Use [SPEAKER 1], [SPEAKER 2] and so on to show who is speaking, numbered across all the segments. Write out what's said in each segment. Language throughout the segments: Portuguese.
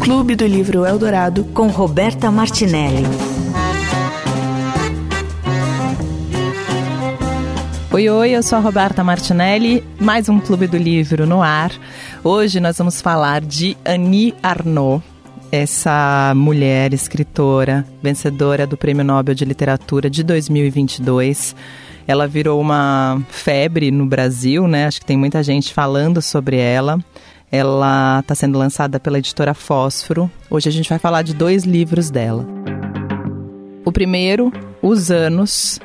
[SPEAKER 1] Clube do Livro Eldorado
[SPEAKER 2] com Roberta Martinelli.
[SPEAKER 3] Oi, oi, eu sou a Roberta Martinelli, mais um Clube do Livro no ar. Hoje nós vamos falar de Annie Arnaud, essa mulher escritora, vencedora do Prêmio Nobel de Literatura de 2022. Ela virou uma febre no Brasil, né? Acho que tem muita gente falando sobre ela. Ela está sendo lançada pela editora Fósforo. Hoje a gente vai falar de dois livros dela. O primeiro, Os Anos,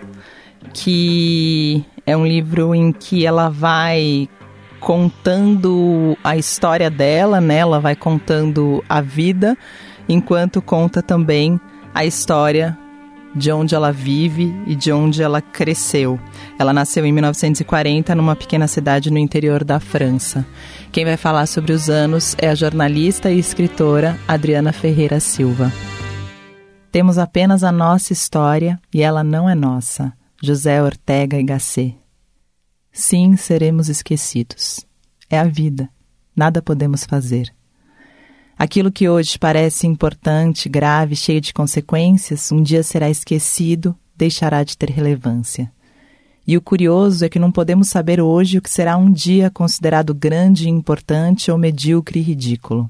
[SPEAKER 3] que é um livro em que ela vai contando a história dela, né? Ela vai contando a vida, enquanto conta também a história de onde ela vive e de onde ela cresceu. Ela nasceu em 1940 numa pequena cidade no interior da França. Quem vai falar sobre os anos é a jornalista e escritora Adriana Ferreira Silva. Temos apenas a nossa história e ela não é nossa. José Ortega y Gasset. Sim, seremos esquecidos. É a vida. Nada podemos fazer. Aquilo que hoje parece importante, grave, cheio de consequências, um dia será esquecido, deixará de ter relevância. E o curioso é que não podemos saber hoje o que será um dia considerado grande, importante ou medíocre e ridículo.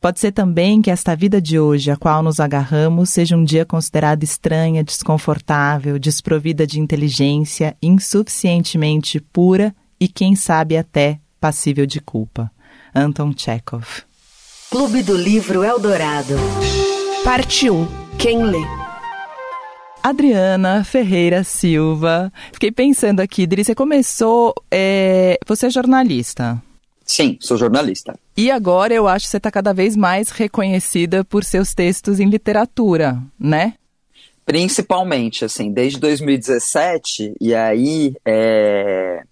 [SPEAKER 3] Pode ser também que esta vida de hoje, a qual nos agarramos, seja um dia considerado estranha, desconfortável, desprovida de inteligência, insuficientemente pura e, quem sabe, até passível de culpa. Anton Chekhov.
[SPEAKER 2] Clube do Livro Eldorado.
[SPEAKER 1] Parte 1. Quem lê?
[SPEAKER 3] Adriana Ferreira Silva. Fiquei pensando aqui, Dri, você começou. É... Você é jornalista.
[SPEAKER 4] Sim, sou jornalista.
[SPEAKER 3] E agora eu acho que você está cada vez mais reconhecida por seus textos em literatura, né?
[SPEAKER 4] Principalmente, assim, desde 2017, e aí é,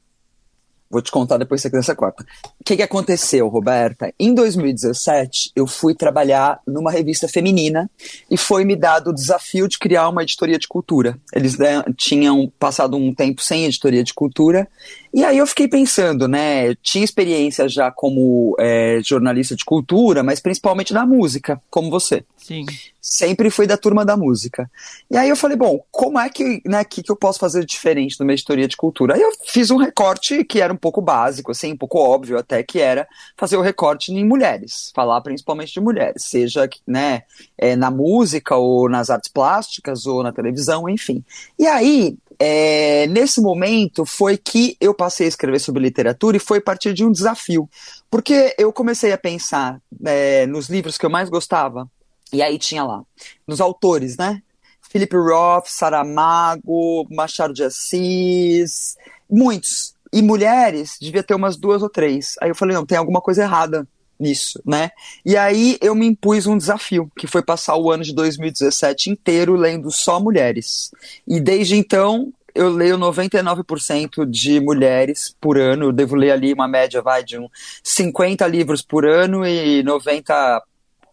[SPEAKER 4] Vou te contar depois que você quiser corta. O que, que aconteceu, Roberta? Em 2017, eu fui trabalhar numa revista feminina e foi me dado o desafio de criar uma editoria de cultura. Eles né, tinham passado um tempo sem editoria de cultura e aí eu fiquei pensando, né? Eu tinha experiência já como é, jornalista de cultura, mas principalmente da música, como você.
[SPEAKER 3] Sim.
[SPEAKER 4] Sempre fui da turma da música. E aí eu falei, bom, como é que, né, que, que eu posso fazer diferente numa editoria de cultura? Aí eu fiz um recorte que era um pouco básico, assim, um pouco óbvio até, que era fazer o recorte em mulheres, falar principalmente de mulheres, seja, né, é, na música ou nas artes plásticas ou na televisão, enfim. E aí, é, nesse momento foi que eu passei a escrever sobre literatura e foi a partir de um desafio. Porque eu comecei a pensar é, nos livros que eu mais gostava, e aí tinha lá, nos autores, né? Philip Roth, Saramago, Machado de Assis, muitos. E mulheres, devia ter umas duas ou três. Aí eu falei, não, tem alguma coisa errada nisso, né? E aí eu me impus um desafio, que foi passar o ano de 2017 inteiro lendo só mulheres. E desde então eu leio 99% de mulheres por ano, eu devo ler ali uma média, vai, de um 50 livros por ano e 90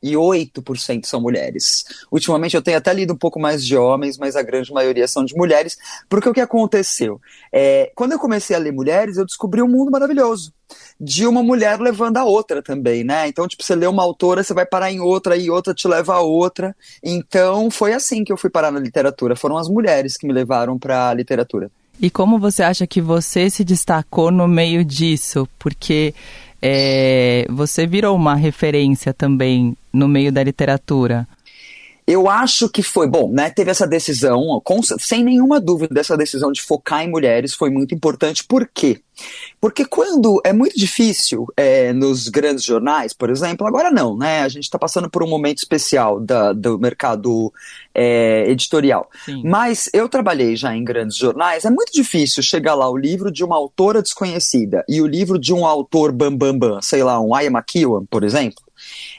[SPEAKER 4] e 8% são mulheres. Ultimamente eu tenho até lido um pouco mais de homens, mas a grande maioria são de mulheres, porque o que aconteceu? É, quando eu comecei a ler mulheres, eu descobri um mundo maravilhoso. De uma mulher levando a outra também, né? Então, tipo, você lê uma autora, você vai parar em outra, e outra te leva a outra. Então, foi assim que eu fui parar na literatura. Foram as mulheres que me levaram para a literatura.
[SPEAKER 3] E como você acha que você se destacou no meio disso? Porque é, você virou uma referência também no meio da literatura.
[SPEAKER 4] Eu acho que foi, bom, né? Teve essa decisão, com, sem nenhuma dúvida, essa decisão de focar em mulheres foi muito importante. Por quê? Porque quando é muito difícil é, nos grandes jornais, por exemplo, agora não, né? A gente está passando por um momento especial da, do mercado é, editorial. Sim. Mas eu trabalhei já em grandes jornais, é muito difícil chegar lá o livro de uma autora desconhecida e o livro de um autor bambambam, bam, bam, sei lá, um Aya McEwan, por exemplo.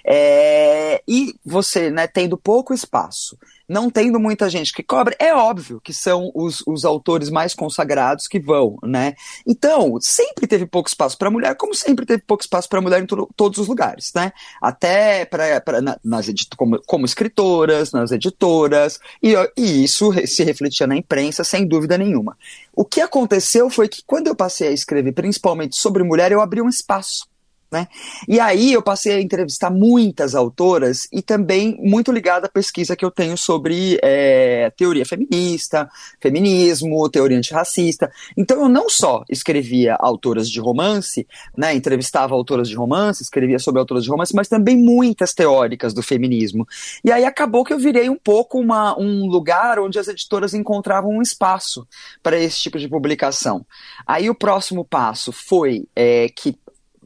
[SPEAKER 4] É, e você, né, tendo pouco espaço, não tendo muita gente que cobre, é óbvio que são os, os autores mais consagrados que vão, né? Então, sempre teve pouco espaço para mulher, como sempre teve pouco espaço para mulher em to todos os lugares, né? Até pra, pra, na, nas como, como escritoras, nas editoras, e, e isso se refletia na imprensa, sem dúvida nenhuma. O que aconteceu foi que quando eu passei a escrever principalmente sobre mulher, eu abri um espaço Né? E aí eu passei a entrevistar muitas autoras e também muito ligada à pesquisa que eu tenho sobre é, teoria feminista, feminismo, teoria antirracista. Então eu não só escrevia autoras de romance, né, entrevistava autoras de romance, escrevia sobre autoras de romance, mas também muitas teóricas do feminismo. E aí acabou que eu virei um pouco uma, um lugar onde as editoras encontravam um espaço para esse tipo de publicação. Aí o próximo passo foi é, que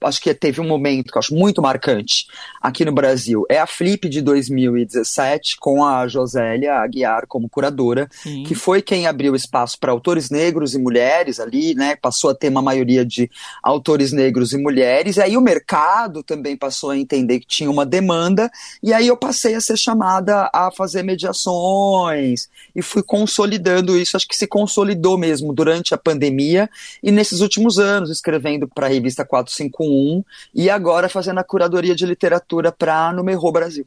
[SPEAKER 4] acho que teve um momento que eu acho muito marcante aqui no Brasil. É a Flip de 2017, com a Josélia Aguiar como curadora, Sim. que foi quem abriu espaço para autores negros e mulheres ali, né? Passou a ter uma maioria de autores negros e mulheres. E aí o mercado também passou a entender que tinha uma demanda, e aí eu passei a ser chamada a fazer mediações e fui consolidando isso. Acho que se consolidou mesmo durante a pandemia e nesses últimos anos, escrevendo para a revista 451 um e agora fazendo a curadoria de literatura para Numerô Brasil.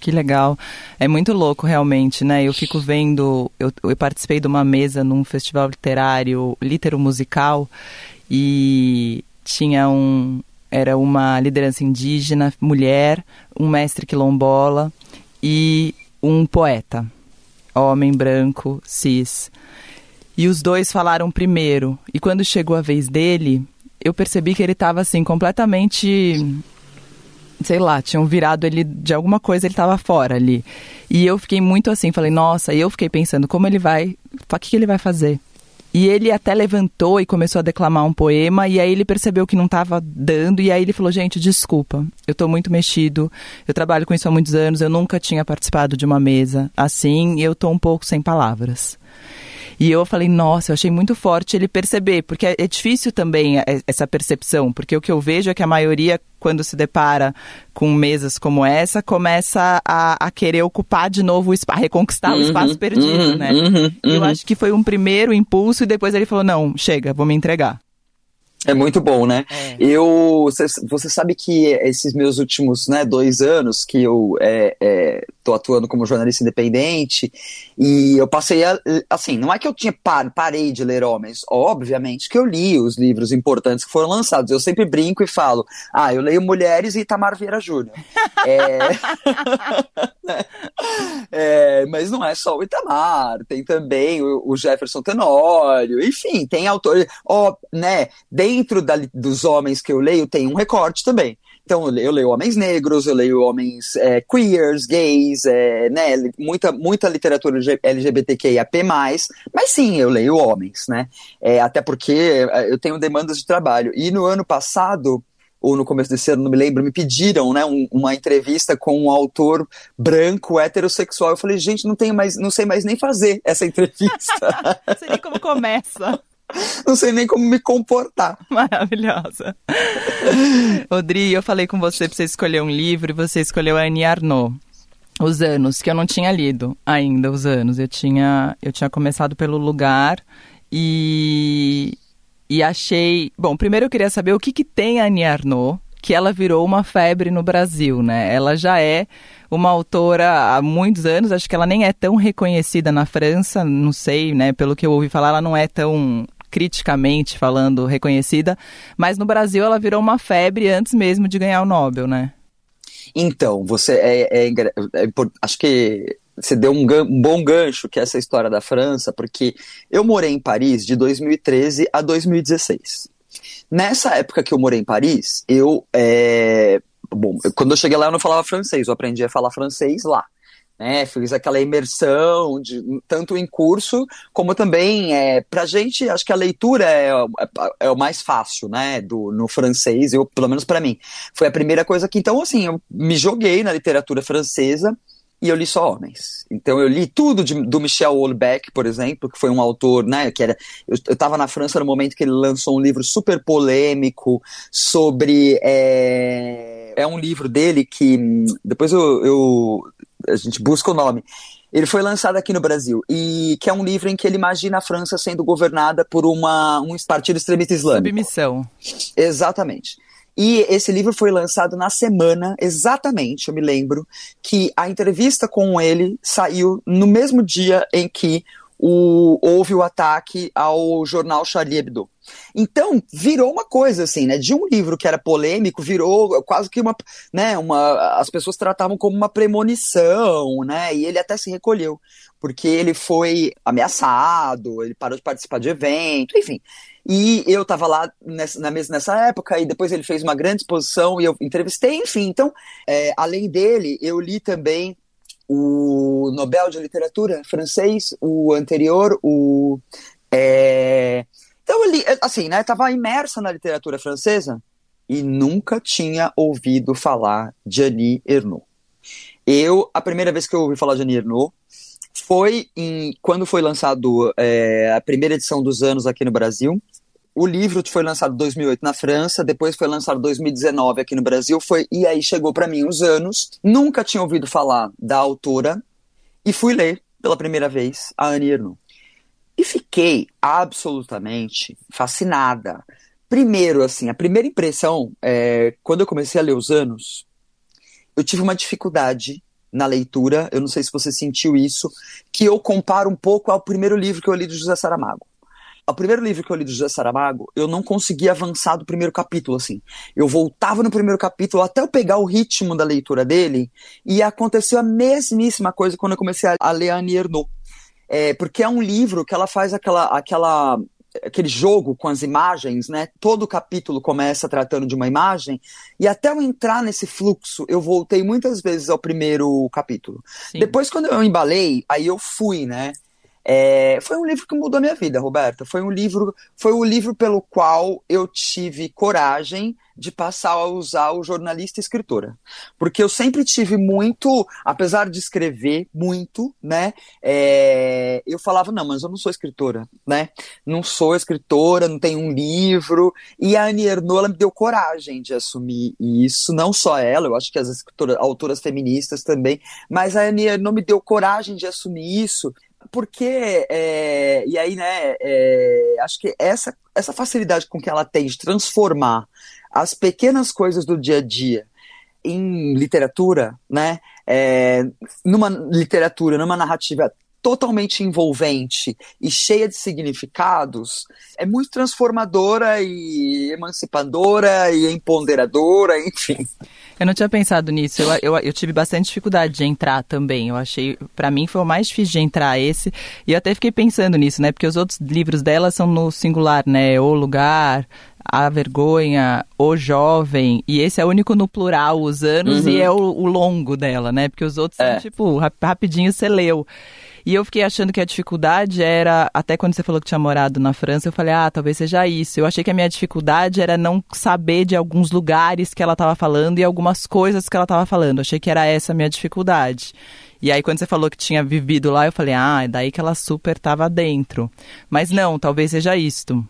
[SPEAKER 3] Que legal. É muito louco, realmente, né? Eu fico vendo. Eu, eu participei de uma mesa num festival literário, litero musical, e tinha um. Era uma liderança indígena, mulher, um mestre quilombola e um poeta, homem branco, cis. E os dois falaram primeiro. E quando chegou a vez dele, eu percebi que ele estava assim completamente sei lá, tinham virado ele de alguma coisa, ele estava fora ali. E eu fiquei muito assim, falei, nossa, e eu fiquei pensando, como ele vai, o que, que ele vai fazer? E ele até levantou e começou a declamar um poema, e aí ele percebeu que não estava dando, e aí ele falou: Gente, desculpa, eu estou muito mexido, eu trabalho com isso há muitos anos, eu nunca tinha participado de uma mesa assim, e eu estou um pouco sem palavras. E eu falei, nossa, eu achei muito forte ele perceber, porque é, é difícil também é, essa percepção, porque o que eu vejo é que a maioria, quando se depara com mesas como essa, começa a, a querer ocupar de novo o espaço, reconquistar uhum, o espaço perdido, uhum, né? Uhum, eu acho que foi um primeiro impulso e depois ele falou, não, chega, vou me entregar.
[SPEAKER 4] É muito bom, né? É. Eu, você, sabe que esses meus últimos né, dois anos que eu é, é, tô atuando como jornalista independente e eu passei a, assim, não é que eu tinha par, parei de ler homens, obviamente que eu li os livros importantes que foram lançados. Eu sempre brinco e falo, ah, eu leio Mulheres e Itamar Vieira Júnior. é, é, mas não é só o Itamar, tem também o, o Jefferson Tenório, enfim, tem autores, ó, né? dentro da, dos homens que eu leio, tem um recorte também. Então, eu leio, eu leio homens negros, eu leio homens é, queers, gays, é, né, muita, muita literatura LGBTQIAP+, mas sim, eu leio homens, né, é, até porque é, eu tenho demandas de trabalho. E no ano passado, ou no começo desse ano, não me lembro, me pediram, né, um, uma entrevista com um autor branco, heterossexual. Eu falei, gente, não tenho mais, não sei mais nem fazer essa entrevista.
[SPEAKER 3] não sei nem como começa.
[SPEAKER 4] Não sei nem como me comportar.
[SPEAKER 3] Maravilhosa. Odri, eu falei com você para você escolher um livro e você escolheu a Annie Arnaud. Os anos, que eu não tinha lido ainda, os anos. Eu tinha, eu tinha começado pelo lugar e, e achei... Bom, primeiro eu queria saber o que, que tem a Annie Arnaud, que ela virou uma febre no Brasil, né? Ela já é uma autora há muitos anos, acho que ela nem é tão reconhecida na França, não sei, né? Pelo que eu ouvi falar, ela não é tão criticamente falando reconhecida, mas no Brasil ela virou uma febre antes mesmo de ganhar o Nobel, né?
[SPEAKER 4] Então, você é, é, é acho que você deu um, um, bom gancho que é essa história da França, porque eu morei em Paris de 2013 a 2016. Nessa época que eu morei em Paris, eu é, bom, quando eu cheguei lá eu não falava francês, eu aprendi a falar francês lá né? Fiz aquela imersão, de, tanto em curso, como também, é, pra gente, acho que a leitura é, é, é o mais fácil, né? Do, no francês, eu, pelo menos para mim. Foi a primeira coisa que, então, assim, eu me joguei na literatura francesa e eu li só homens. Então eu li tudo de, do Michel Houellebecq, por exemplo, que foi um autor, né, que era... Eu estava na França no momento que ele lançou um livro super polêmico sobre... É, é um livro dele que... Depois eu, eu a gente busca o nome. Ele foi lançado aqui no Brasil e que é um livro em que ele imagina a França sendo governada por uma, um partido extremista islâmico.
[SPEAKER 3] Submissão.
[SPEAKER 4] Exatamente. E esse livro foi lançado na semana, exatamente, eu me lembro, que a entrevista com ele saiu no mesmo dia em que o, houve o ataque ao jornal Charlie Hebdo. Então, virou uma coisa assim, né? De um livro que era polêmico, virou quase que uma, né, uma as pessoas tratavam como uma premonição, né? E ele até se recolheu, porque ele foi ameaçado, ele parou de participar de evento, enfim. E eu estava lá nessa, na mesa nessa época, e depois ele fez uma grande exposição e eu entrevistei, enfim. Então, é, além dele, eu li também o Nobel de Literatura francês, o anterior, o. É... Então, eu li, assim, né? Tava imersa na literatura francesa e nunca tinha ouvido falar de Annie Ernaux. Eu, a primeira vez que eu ouvi falar de Annie Ernaux foi em, quando foi lançado é, a primeira edição dos anos aqui no Brasil. O livro foi lançado em 2008 na França, depois foi lançado em 2019 aqui no Brasil, foi e aí chegou para mim os anos. Nunca tinha ouvido falar da autora e fui ler pela primeira vez a Annie Ernaux. E fiquei absolutamente fascinada. Primeiro, assim, a primeira impressão, é, quando eu comecei a ler os anos, eu tive uma dificuldade na leitura, eu não sei se você sentiu isso, que eu comparo um pouco ao primeiro livro que eu li do José Saramago. O primeiro livro que eu li do José Saramago, eu não conseguia avançar do primeiro capítulo, assim. Eu voltava no primeiro capítulo até eu pegar o ritmo da leitura dele, e aconteceu a mesmíssima coisa quando eu comecei a ler Annie Ernaux. É, porque é um livro que ela faz aquela, aquela aquele jogo com as imagens, né? Todo capítulo começa tratando de uma imagem, e até eu entrar nesse fluxo, eu voltei muitas vezes ao primeiro capítulo. Sim. Depois, quando eu embalei, aí eu fui, né? É, foi um livro que mudou a minha vida, Roberta. Foi um livro, foi o livro pelo qual eu tive coragem de passar a usar o jornalista e escritora. Porque eu sempre tive muito, apesar de escrever muito, né? É, eu falava, não, mas eu não sou escritora, né? Não sou escritora, não tenho um livro. E a Annie Ernaux, ela me deu coragem de assumir isso. Não só ela, eu acho que as escritoras, autoras feministas também. Mas a Annie Ernaux me deu coragem de assumir isso porque, é, e aí, né, é, acho que essa, essa facilidade com que ela tem de transformar as pequenas coisas do dia a dia em literatura, né, é, numa literatura, numa narrativa totalmente envolvente e cheia de significados, é muito transformadora e emancipadora e empoderadora, enfim.
[SPEAKER 3] Eu não tinha pensado nisso. Eu, eu, eu tive bastante dificuldade de entrar também. Eu achei, para mim, foi o mais difícil de entrar esse. E eu até fiquei pensando nisso, né? Porque os outros livros dela são no singular, né? O lugar, a vergonha, o jovem, e esse é o único no plural, os anos, uhum. e é o, o, longo dela, né? Porque os outros é. são, tipo, rapidinho você leu. E eu fiquei achando que a dificuldade era, até quando você falou que tinha morado na França, eu falei, ah, talvez seja isso. Eu achei que a minha dificuldade era não saber de alguns lugares que ela estava falando e algumas coisas que ela estava falando. Eu achei que era essa a minha dificuldade. E aí, quando você falou que tinha vivido lá, eu falei, ah, é daí que ela super estava dentro. Mas não, talvez seja isto.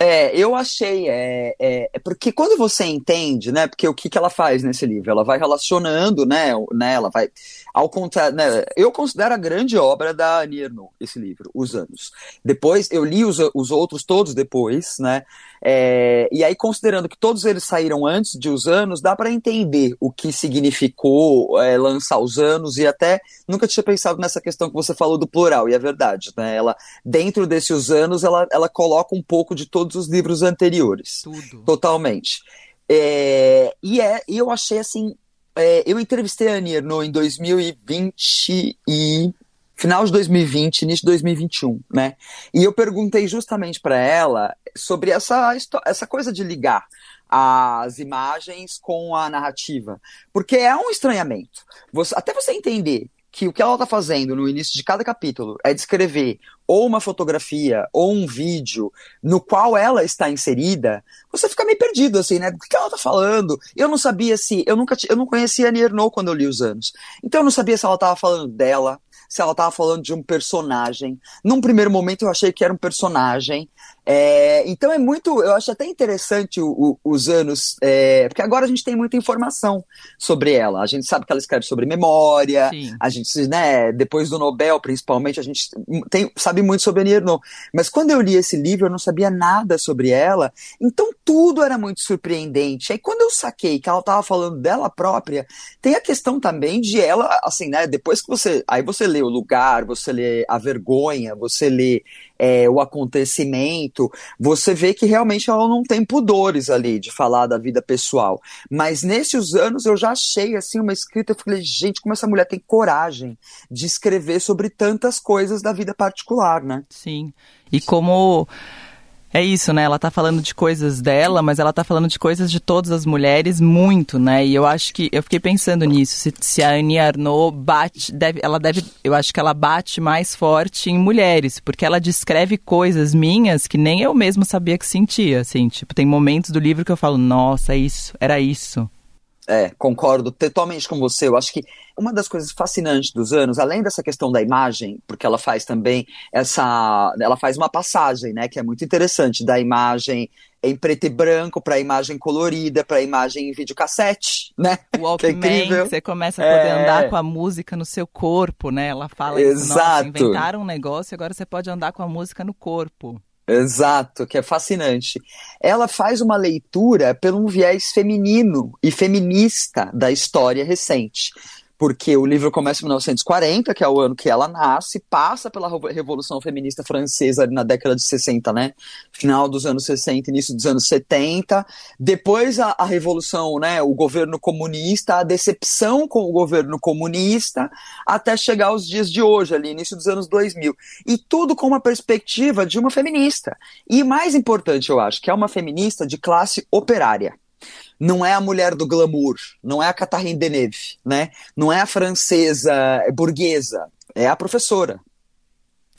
[SPEAKER 4] É, eu achei, é, é, é, porque quando você entende, né, porque o que, que ela faz nesse livro? Ela vai relacionando, né, né ela vai, ao contrário, né, eu considero a grande obra da Annie Ernaux, esse livro, Os Anos. Depois, eu li os, os outros todos depois, né, é, e aí considerando que todos eles saíram antes de Os Anos, dá para entender o que significou é, lançar Os Anos e até nunca tinha pensado nessa questão que você falou do plural, e é verdade, né, ela, dentro desses anos, ela, ela coloca um pouco de todo todos os livros anteriores.
[SPEAKER 3] Tudo.
[SPEAKER 4] Totalmente. É, e, é, eu achei assim. É, eu entrevistei a Annie Ernaux em 2020 e. Final de 2020, início de 2021, né? E eu perguntei justamente para ela sobre essa, essa coisa de ligar as imagens com a narrativa. Porque é um estranhamento. Você, até você entender que o que ela está fazendo no início de cada capítulo é descrever ou uma fotografia ou um vídeo no qual ela está inserida, você fica meio perdido, assim, né? Do que ela está falando? Eu não sabia se. Eu nunca eu não conhecia a Nierno quando eu li os anos. Então eu não sabia se ela estava falando dela, se ela estava falando de um personagem. Num primeiro momento eu achei que era um personagem. É, então é muito, eu acho até interessante o, o, os anos, é, porque agora a gente tem muita informação sobre ela. A gente sabe que ela escreve sobre memória, Sim. a gente, né, depois do Nobel, principalmente, a gente tem, sabe muito sobre a Nierno. Mas quando eu li esse livro, eu não sabia nada sobre ela, então tudo era muito surpreendente. Aí quando eu saquei que ela estava falando dela própria, tem a questão também de ela, assim, né, depois que você, aí você lê o lugar, você lê a vergonha, você lê é, o acontecimento, você vê que realmente ela não tem pudores ali de falar da vida pessoal. Mas nesses anos eu já achei assim uma escrita, eu falei, gente, como essa mulher tem coragem de escrever sobre tantas coisas da vida particular, né?
[SPEAKER 3] Sim. E como é isso, né? Ela tá falando de coisas dela, mas ela tá falando de coisas de todas as mulheres muito, né? E eu acho que eu fiquei pensando nisso. Se, se a Annie Arnaud bate, deve, ela deve, eu acho que ela bate mais forte em mulheres, porque ela descreve coisas minhas que nem eu mesmo sabia que sentia, assim. Tipo, tem momentos do livro que eu falo, nossa, é isso, era isso.
[SPEAKER 4] É, concordo totalmente com você. Eu acho que uma das coisas fascinantes dos anos, além dessa questão da imagem, porque ela faz também essa. Ela faz uma passagem, né, que é muito interessante, da imagem em preto e branco para a imagem colorida, para a imagem em videocassete, né?
[SPEAKER 3] O Walkman, que, é você começa a poder é... andar com a música no seu corpo, né? Ela fala Exato. isso, inventaram um negócio e agora você pode andar com a música no corpo.
[SPEAKER 4] Exato, que é fascinante. Ela faz uma leitura pelo um viés feminino e feminista da história recente porque o livro começa em 1940, que é o ano que ela nasce, passa pela Revolução Feminista Francesa na década de 60, né? Final dos anos 60, início dos anos 70. Depois a, a Revolução, né? O governo comunista, a decepção com o governo comunista, até chegar aos dias de hoje, ali, início dos anos 2000. E tudo com uma perspectiva de uma feminista. E mais importante, eu acho, que é uma feminista de classe operária não é a mulher do glamour, não é a Catherine Deneuve, né? Não é a francesa burguesa, é a professora.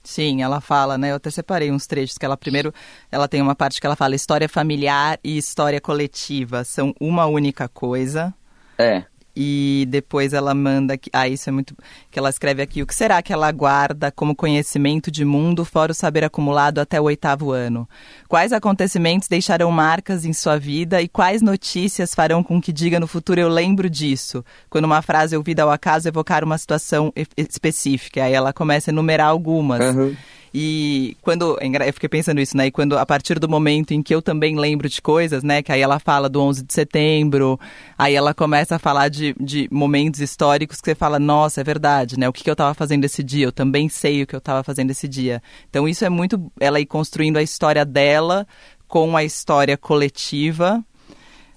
[SPEAKER 3] Sim, ela fala, né? Eu até separei uns trechos que ela primeiro, ela tem uma parte que ela fala história familiar e história coletiva são uma única coisa.
[SPEAKER 4] É
[SPEAKER 3] e depois ela manda que ah isso é muito que ela escreve aqui o que será que ela guarda como conhecimento de mundo fora o saber acumulado até o oitavo ano? Quais acontecimentos deixarão marcas em sua vida e quais notícias farão com que diga no futuro eu lembro disso quando uma frase ouvida ao acaso evocar uma situação específica. Aí ela começa a enumerar algumas. Uhum. E quando. Eu fiquei pensando isso, né? E quando, a partir do momento em que eu também lembro de coisas, né? Que aí ela fala do 11 de setembro, aí ela começa a falar de, de momentos históricos que você fala, nossa, é verdade, né? O que, que eu estava fazendo esse dia? Eu também sei o que eu estava fazendo esse dia. Então isso é muito. Ela ir construindo a história dela com a história coletiva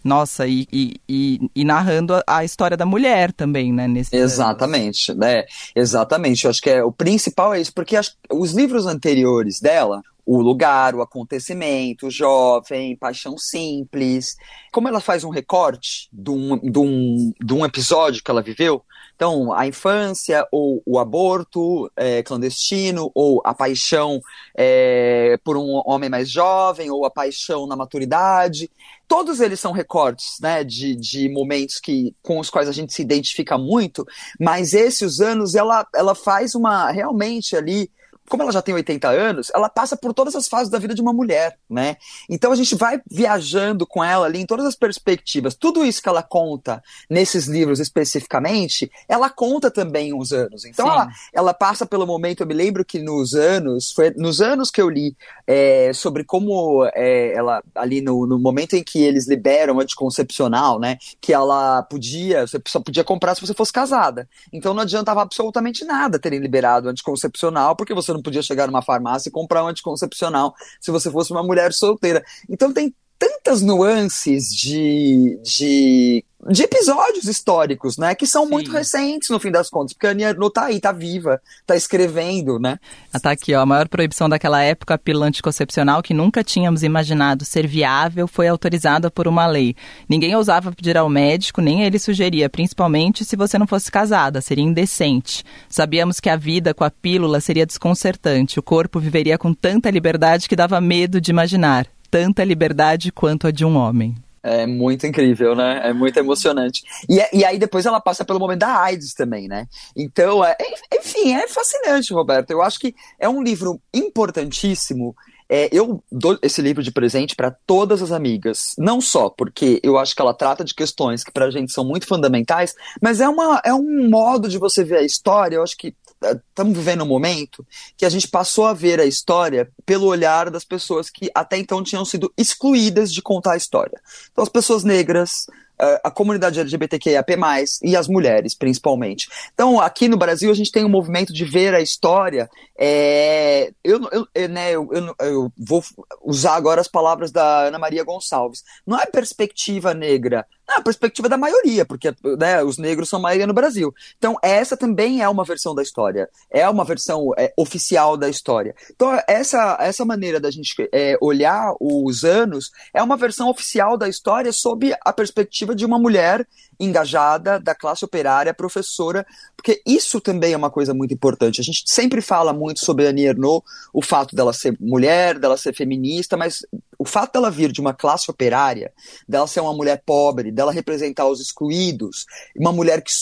[SPEAKER 3] nossa, e, e, e, e narrando a, a, história da mulher também, né?
[SPEAKER 4] Nesse exatamente, né? Exatamente. Eu acho que é, o principal é isso, porque acho, os livros anteriores dela, o lugar, o acontecimento, o jovem, paixão simples. Como ela faz um recorte de um, de um, de um episódio que ela viveu, então a infância, ou o aborto é, clandestino, ou a paixão é, por um homem mais jovem, ou a paixão na maturidade. Todos eles são recortes né, de, de momentos que, com os quais a gente se identifica muito, mas esses anos ela, ela faz uma realmente ali como ela já tem 80 anos, ela passa por todas as fases da vida de uma mulher, né? Então a gente vai viajando com ela ali em todas as perspectivas. Tudo isso que ela conta nesses livros especificamente, ela conta também uns anos. Então ela, ela, passa pelo momento, eu me lembro que nos anos, foi nos anos que eu li é, sobre como é, ela, ali no, no momento em que eles liberam anticoncepcional, né? Que ela podia, você só podia comprar se você fosse casada. Então não adiantava absolutamente nada terem liberado anticoncepcional, porque você não podia chegar numa farmácia e comprar um anticoncepcional se você fosse uma mulher solteira. Então tem tantas nuances de, de de episódios históricos, né? Que são Sim. muito recentes, no fim das contas, porque a Ania Arnaud tá aí, tá viva, tá escrevendo, né?
[SPEAKER 3] Ah, tá aqui, ó. A maior proibição daquela época, a pílula anticoncepcional, que nunca tínhamos imaginado ser viável, foi autorizada por uma lei. Ninguém ousava pedir ao médico, nem ele sugeria, principalmente se você não fosse casada, seria indecente. Sabíamos que a vida com a pílula seria desconcertante, o corpo viveria com tanta liberdade que dava medo de imaginar. Tanta liberdade quanto a de um homem.
[SPEAKER 4] É muito incrível, né? É muito emocionante. E, é, e aí depois ela passa pelo momento da AIDS também, né? Então, é, enfim, é fascinante, Roberto. Eu acho que é um livro importantíssimo. É, eu dou esse livro de presente para todas as amigas, não só porque eu acho que ela trata de questões que para a gente são muito fundamentais, mas é, uma, é um modo de você ver a história. Eu acho que estamos vivendo um momento que a gente passou a ver a história pelo olhar das pessoas que até então tinham sido excluídas de contar a história. Então, as pessoas negras, a comunidade LGBTQIAP+, e as mulheres, principalmente. Então, aqui no Brasil, a gente tem um movimento de ver a história. É, eu, eu, né, eu, eu, eu vou usar agora as palavras da Ana Maria Gonçalves. Não é perspectiva negra, a perspectiva da maioria, porque né, os negros são maioria no Brasil. Então, essa também é uma versão da história, é uma versão é, oficial da história. Então, essa, essa maneira da gente é, olhar os anos é uma versão oficial da história sob a perspectiva de uma mulher engajada, da classe operária, professora, porque isso também é uma coisa muito importante. A gente sempre fala muito sobre a Annie Ernaux, o fato dela ser mulher, dela ser feminista, mas o fato dela vir de uma classe operária, dela ser uma mulher pobre, dela representar os excluídos, uma mulher que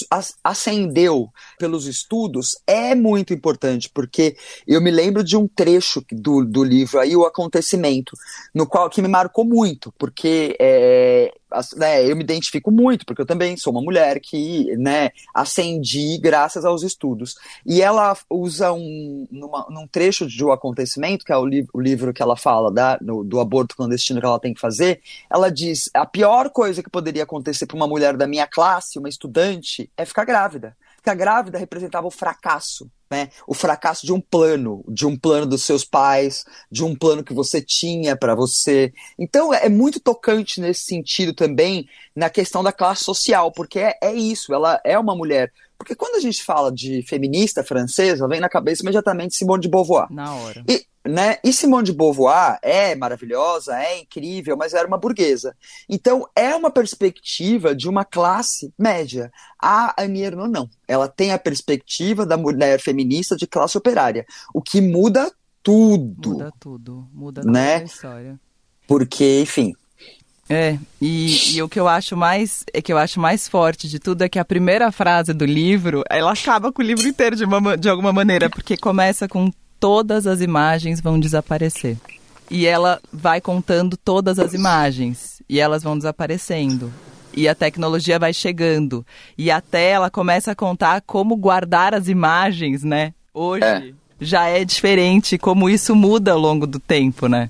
[SPEAKER 4] ascendeu pelos estudos, é muito importante, porque eu me lembro de um trecho do, do livro aí, O Acontecimento, no qual que me marcou muito, porque é, né, eu me identifico muito, porque eu também sou uma mulher que, né, ascendi graças aos estudos. E ela usa um, numa, num trecho de um acontecimento, que é o, li o livro que ela fala da, no, do aborto clandestino que ela tem que fazer, ela diz, a pior coisa que poderia acontecer para uma mulher da minha classe, uma estudante, é ficar grávida. Ficar grávida representava o fracasso né? O fracasso de um plano, de um plano dos seus pais, de um plano que você tinha para você. Então é muito tocante nesse sentido também na questão da classe social, porque é, é isso, ela é uma mulher. Porque quando a gente fala de feminista francesa, vem na cabeça imediatamente Simone de Beauvoir.
[SPEAKER 3] Na hora.
[SPEAKER 4] E, né? E Simone de Beauvoir é maravilhosa, é incrível, mas era uma burguesa. Então é uma perspectiva de uma classe média. A Annie Ernaux não. Ela tem a perspectiva da mulher feminista de classe operária, o que muda tudo.
[SPEAKER 3] Muda tudo, muda
[SPEAKER 4] né?
[SPEAKER 3] toda a história.
[SPEAKER 4] Porque, enfim,
[SPEAKER 3] é, e, e, o que eu acho mais é que eu acho mais forte de tudo é que a primeira frase do livro, ela acaba com o livro inteiro de, uma, de alguma maneira, porque começa com todas as imagens vão desaparecer. E ela vai contando todas as imagens e elas vão desaparecendo. E a tecnologia vai chegando. E até ela começa a contar como guardar as imagens, né? Hoje é. já é diferente, como isso muda ao longo do tempo, né?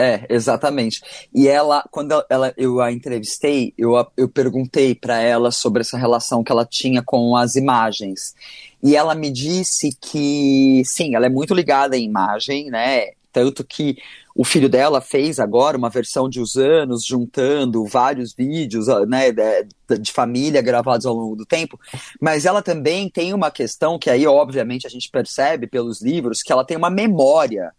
[SPEAKER 4] É, exatamente. E ela, quando ela, eu a entrevistei, eu, eu perguntei para ela sobre essa relação que ela tinha com as imagens. E ela me disse que, sim, ela é muito ligada à imagem, né? Tanto que o filho dela fez agora uma versão de os anos, juntando vários vídeos né, de, de, família gravados ao longo do tempo. Mas ela também tem uma questão que aí, obviamente, a gente percebe pelos livros, que ela tem uma memória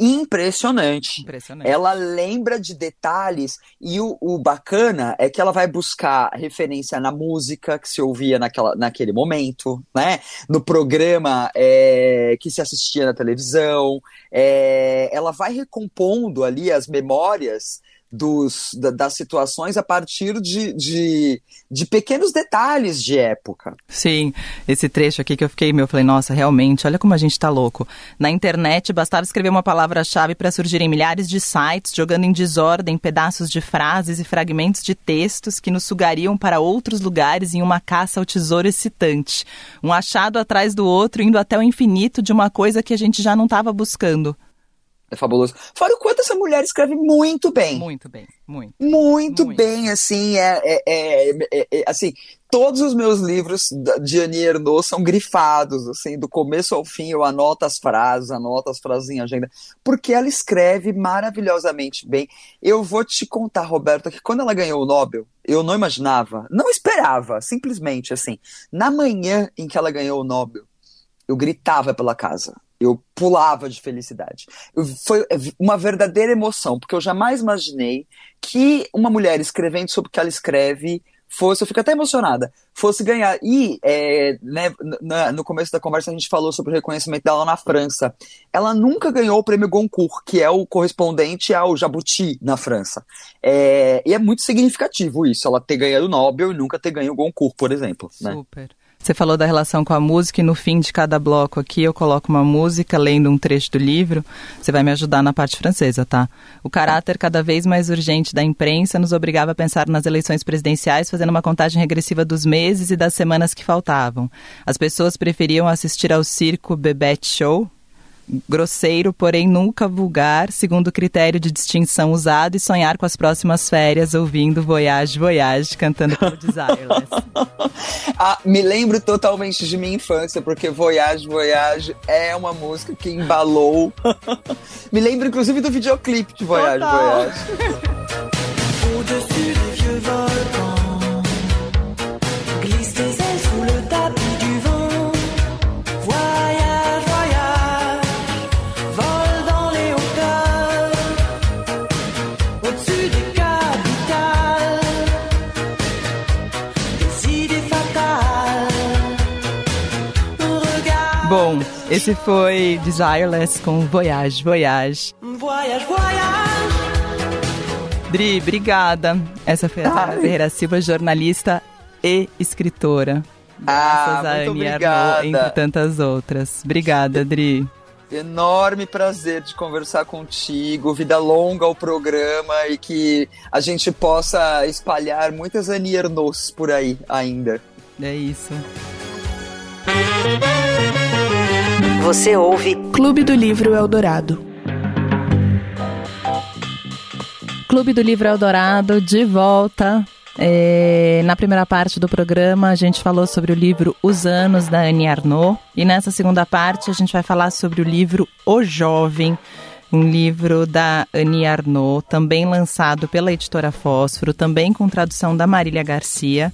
[SPEAKER 4] impressionante.
[SPEAKER 3] impressionante.
[SPEAKER 4] Ela lembra de detalhes e o, o, bacana é que ela vai buscar referência na música que se ouvia naquela, naquele momento, né? No programa é, que se assistia na televisão. É, ela vai recompondo ali as memórias dos, da, das situações a partir de, de, de, pequenos detalhes de época.
[SPEAKER 3] Sim, esse trecho aqui que eu fiquei, eu falei, nossa, realmente, olha como a gente tá louco. Na internet bastava escrever uma palavra-chave para surgirem milhares de sites jogando em desordem pedaços de frases e fragmentos de textos que nos sugariam para outros lugares em uma caça ao tesouro excitante. Um achado atrás do outro, indo até o infinito de uma coisa que a gente já não estava buscando.
[SPEAKER 4] É fabuloso. Fora o quanto essa mulher escreve muito bem.
[SPEAKER 3] Muito bem, muito.
[SPEAKER 4] Muito, muito. bem, assim, é, é, é, é, assim, todos os meus livros de Annie Ernaux são grifados, assim, do começo ao fim eu anoto as frases, anoto as frases em agenda, porque ela escreve maravilhosamente bem. Eu vou te contar, Roberto, que quando ela ganhou o Nobel, eu não imaginava, não esperava, simplesmente, assim, na manhã em que ela ganhou o Nobel, eu gritava pela casa eu pulava de felicidade. Eu, foi uma verdadeira emoção, porque eu jamais imaginei que uma mulher escrevendo sobre o que ela escreve fosse, eu fico até emocionada, fosse ganhar. E é, né, no começo da conversa a gente falou sobre o reconhecimento dela na França. Ela nunca ganhou o prêmio Goncourt, que é o correspondente ao Jabuti na França. É, e é muito significativo isso, ela ter ganhado o Nobel e nunca ter ganho o Goncourt, por exemplo.
[SPEAKER 3] Né? Super. Né? Você falou da relação com a música e no fim de cada bloco aqui eu coloco uma música lendo um trecho do livro. Você vai me ajudar na parte francesa, tá? O caráter cada vez mais urgente da imprensa nos obrigava a pensar nas eleições presidenciais, fazendo uma contagem regressiva dos meses e das semanas que faltavam. As pessoas preferiam assistir ao circo Bebete Show, grosseiro, porém nunca vulgar, segundo o critério de distinção usado, e sonhar com as próximas férias ouvindo Voyage, Voyage, cantando pelo Desireless.
[SPEAKER 4] ah, me lembro totalmente de minha infância, porque Voyage, Voyage é uma música que embalou. me lembro, inclusive, do videoclipe de Voyage, Total. Voyage.
[SPEAKER 3] esse foi Desireless com Voyage, Voyage. Voyage, Voyage. Dri, obrigada. Essa foi a. Ferreira Silva, jornalista e escritora.
[SPEAKER 4] Ah, Graças ah, a Annie Arnaud,
[SPEAKER 3] entre tantas outras. Obrigada, Dri.
[SPEAKER 4] Enorme prazer de conversar contigo. Vida longa ao programa e que a gente possa espalhar muitas Annie por aí ainda.
[SPEAKER 3] É isso.
[SPEAKER 2] Você ouve
[SPEAKER 1] Clube do Livro Eldorado.
[SPEAKER 3] Clube do Livro Eldorado de volta. É, na primeira parte do programa, a gente falou sobre o livro Os Anos, da Annie Arnaud. E nessa segunda parte, a gente vai falar sobre o livro O Jovem, um livro da Annie Arnaud, também lançado pela editora Fósforo, também com tradução da Marília Garcia.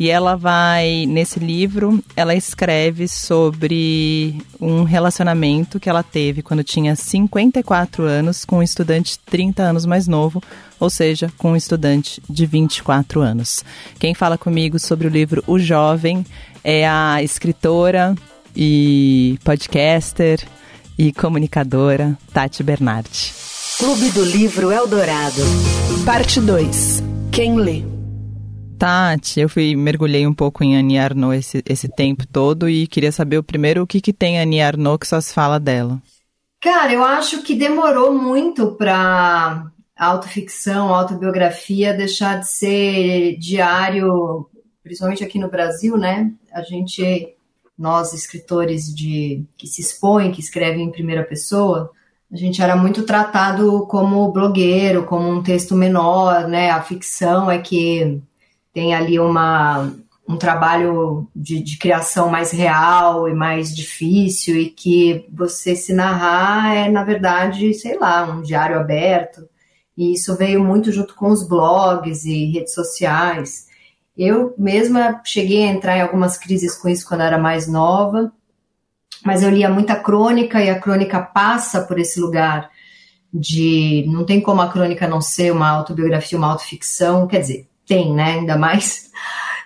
[SPEAKER 3] E ela vai, nesse livro, ela escreve sobre um relacionamento que ela teve quando tinha 54 anos com um estudante 30 anos mais novo, ou seja, com um estudante de 24 anos. Quem fala comigo sobre o livro O Jovem é a escritora e podcaster e comunicadora Tati Bernardi.
[SPEAKER 2] Clube do Livro Eldorado.
[SPEAKER 1] Parte 2. Quem lê?
[SPEAKER 3] Tati, eu fui mergulhei um pouco em Annie Arnaud esse, esse tempo todo e queria saber o primeiro o que, que tem Annie Arnaud que só se fala dela.
[SPEAKER 5] Cara, eu acho que demorou muito para autoficção, autobiografia deixar de ser diário, principalmente aqui no Brasil, né? A gente, nós escritores de que se expõem, que escrevem em primeira pessoa, a gente era muito tratado como blogueiro, como um texto menor, né? A ficção é que tem ali uma, um trabalho de, de, criação mais real e mais difícil, e que você se narrar é, na verdade, sei lá, um diário aberto. E isso veio muito junto com os blogs e redes sociais. Eu mesma cheguei a entrar em algumas crises com isso quando era mais nova, mas eu lia muita crônica e a crônica passa por esse lugar de não tem como a crônica não ser uma autobiografia, uma autoficção, quer dizer, tem, né? Ainda mais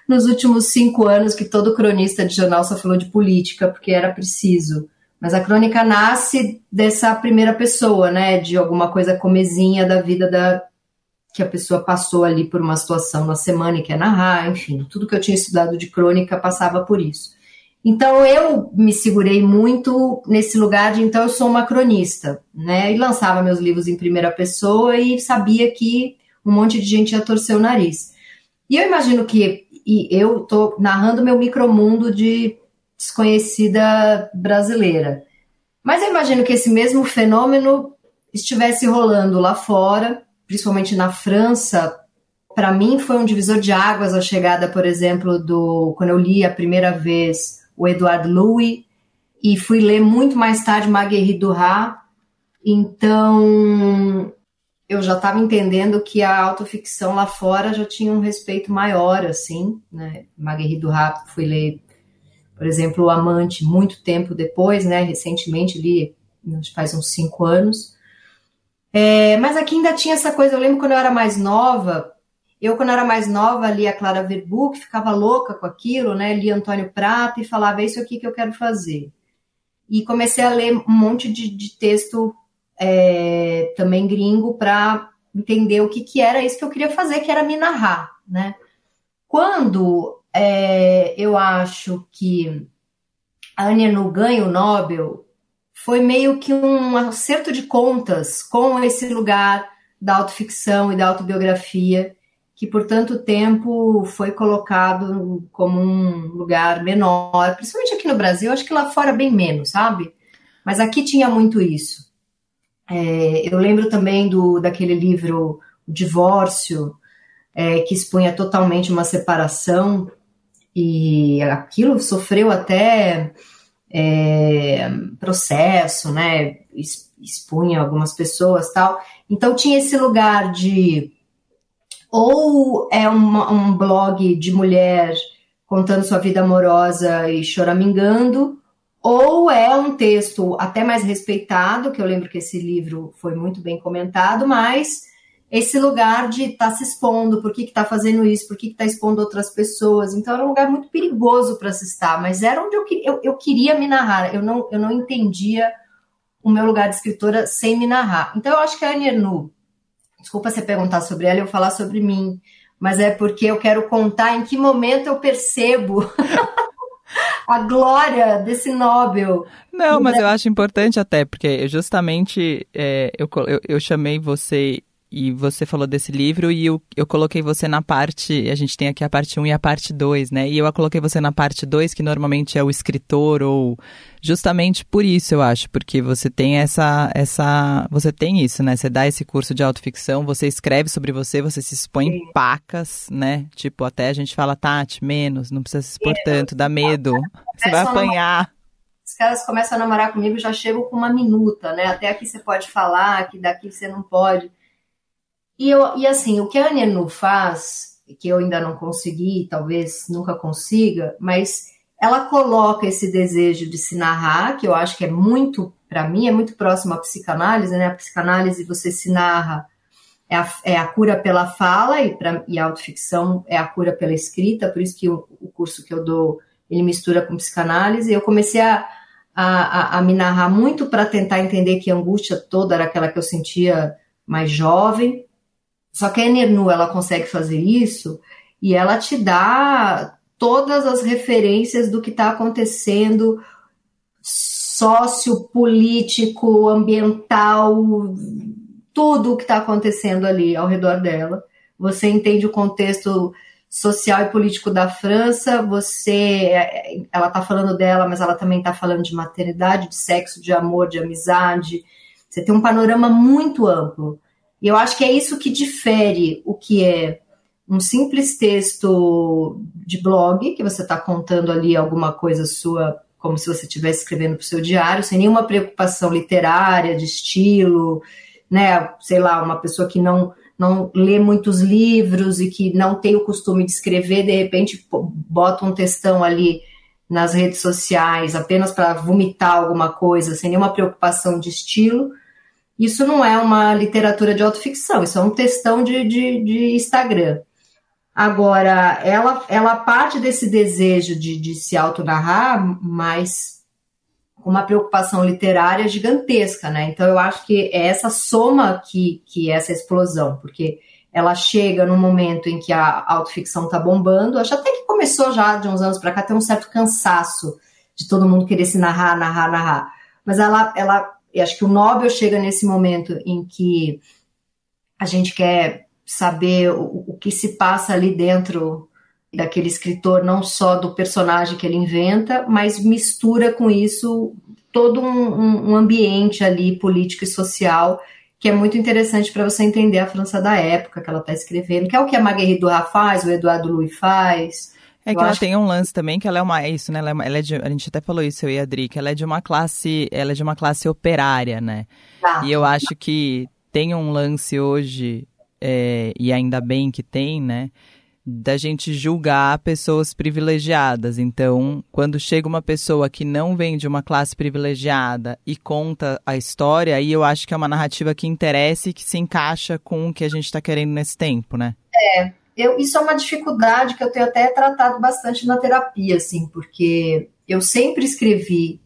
[SPEAKER 5] nos últimos cinco anos que todo cronista de jornal só falou de política, porque era preciso. Mas a crônica nasce dessa primeira pessoa, né? De alguma coisa comezinha da vida da que a pessoa passou ali por uma situação na semana e quer narrar, enfim, tudo que eu tinha estudado de crônica passava por isso. Então eu me segurei muito nesse lugar de então eu sou uma cronista, né? E lançava meus livros em primeira pessoa e sabia que um monte de gente ia torcer o nariz. E eu imagino que e eu estou narrando meu micromundo de desconhecida brasileira. Mas eu imagino que esse mesmo fenômeno estivesse rolando lá fora, principalmente na França. Para mim foi um divisor de águas a chegada, por exemplo, do quando eu li a primeira vez o Edouard Louis e fui ler muito mais tarde Marguerite Duras. Então, eu já estava entendendo que a autoficção lá fora já tinha um respeito maior, assim, né? Marguerite Duras, fui ler, por exemplo, O Amante muito tempo depois, né? Recentemente li, faz uns cinco anos. É, mas aqui ainda tinha essa coisa, eu lembro quando eu era mais nova, eu quando era mais nova lia Clara Verbuck, ficava louca com aquilo, né? Lia Antônio Prata e falava, é isso aqui que eu quero fazer. E comecei a ler um monte de, de texto é, também gringo para entender o que, que era isso que eu queria fazer, que era me narrar, né? Quando é, eu acho que a Anya no ganho Nobel foi meio que um acerto de contas com esse lugar da autoficção e da autobiografia, que por tanto tempo foi colocado como um lugar menor, principalmente aqui no Brasil, acho que lá fora bem menos, sabe? Mas aqui tinha muito isso. É, eu lembro também do daquele livro o Divórcio, é, que expunha totalmente uma separação, e aquilo sofreu até é, processo, né? Expunha algumas pessoas tal. Então tinha esse lugar de ou é uma, um blog de mulher contando sua vida amorosa e choramingando, ou é um texto até mais respeitado, que eu lembro que esse livro foi muito bem comentado, mas esse lugar de estar tá se expondo, por que está fazendo isso, por que está expondo outras pessoas. Então era um lugar muito perigoso para se estar, mas era onde eu, eu, eu, queria me narrar, eu não, eu não entendia o meu lugar de escritora sem me narrar. Então eu acho que a Annie Ernaux, Desculpa você perguntar sobre ela e eu falar sobre mim, mas é porque eu quero contar em que momento eu percebo a glória desse Nobel.
[SPEAKER 3] Não, mas eu acho importante até, porque justamente é, eu, eu, eu chamei você e você falou desse livro e eu, eu coloquei você na parte, a gente tem aqui a parte 1 e a parte 2, né? E eu coloquei você na parte 2, que normalmente é o escritor ou justamente por isso, eu acho, porque você tem essa essa, você tem isso, né? Você dá esse curso de autoficção, você escreve sobre você, você se expõe Sim. em pacas, né? Tipo, até a gente fala, Tati, menos, não precisa se expor tanto, dá medo. Você vai apanhar
[SPEAKER 5] os caras começam a namorar comigo já chegam com uma minuta, né? Até aqui você pode falar, que daqui você não pode. E, eu, e assim, o que a Anu faz, que eu ainda não consegui, talvez nunca consiga, mas ela coloca esse desejo de se narrar, que eu acho que é muito, para mim, é muito próximo à psicanálise, né? A psicanálise você se narra, é a, é a cura pela fala, e, pra, e a autoficção é a cura pela escrita, por isso que o, o curso que eu dou, ele mistura com psicanálise. Eu comecei a, a, a, a me narrar muito para tentar entender que angústia toda era aquela que eu sentia mais jovem, só que a Enernu, ela consegue fazer isso e ela te dá todas as referências do que está acontecendo sociopolítico, ambiental, tudo o que está acontecendo ali ao redor dela. Você entende o contexto social e político da França, você ela está falando dela, mas ela também está falando de maternidade, de sexo, de amor, de amizade. Você tem um panorama muito amplo. E eu acho que é isso que difere o que é um simples texto de blog, que você está contando ali alguma coisa sua, como se você estivesse escrevendo para o seu diário, sem nenhuma preocupação literária, de estilo, né? Sei lá, uma pessoa que não não lê muitos livros e que não tem o costume de escrever, de repente bota um textão ali nas redes sociais apenas para vomitar alguma coisa, sem nenhuma preocupação de estilo isso não é uma literatura de autoficção, isso é um textão de, de, de Instagram. Agora, ela, ela parte desse desejo de, de se autonarrar, mas com uma preocupação literária gigantesca, né? Então, eu acho que é essa soma que, que é essa explosão, porque ela chega num momento em que a autoficção está bombando, acho até que começou já de uns anos para cá, tem um certo cansaço de todo mundo querer se narrar, narrar, narrar. Mas ela, ela e acho que o Nobel chega nesse momento em que a gente quer saber o, o que se passa ali dentro daquele escritor, não só do personagem que ele inventa, mas mistura com isso todo um, um ambiente ali político e social que é muito interessante para você entender a França da época que ela está escrevendo, que é o que a Marguerite Duras faz, o Eduardo Louis faz,
[SPEAKER 3] é que ela tem um lance também que ela é uma é isso, né? Ela é, ela é de, a gente até falou isso eu e a Adri, que ela é de uma classe, ela é de uma classe operária, né? Ah. E eu acho que tem um lance hoje é, e ainda bem que tem, né? Da gente julgar pessoas privilegiadas. Então, quando chega uma pessoa que não vem de uma classe privilegiada e conta a história, aí eu acho que é uma narrativa que interessa e que se encaixa com o que a gente está querendo nesse tempo, né?
[SPEAKER 5] É, eu, isso é uma dificuldade que eu tenho até tratado bastante na terapia, assim, porque eu sempre escrevi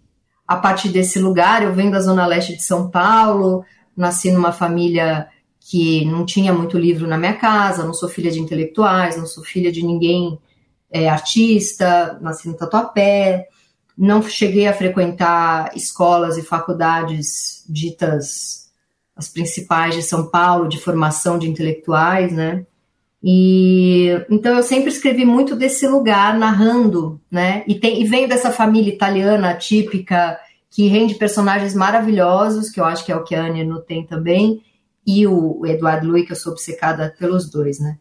[SPEAKER 5] a partir desse lugar. Eu venho da zona leste de São Paulo, nasci numa família que não tinha muito livro na minha casa, não sou filha de intelectuais, não sou filha de ninguém é, artista, nasci no Tatuapé, não cheguei a frequentar escolas e faculdades ditas as principais de São Paulo, de formação de intelectuais, né? E então eu sempre escrevi muito desse lugar, narrando, né? E, tem, e venho dessa família italiana típica que rende personagens maravilhosos, que eu acho que é o que a Anne não tem também, e o Eduardo Louis, que eu sou obcecada pelos dois, né?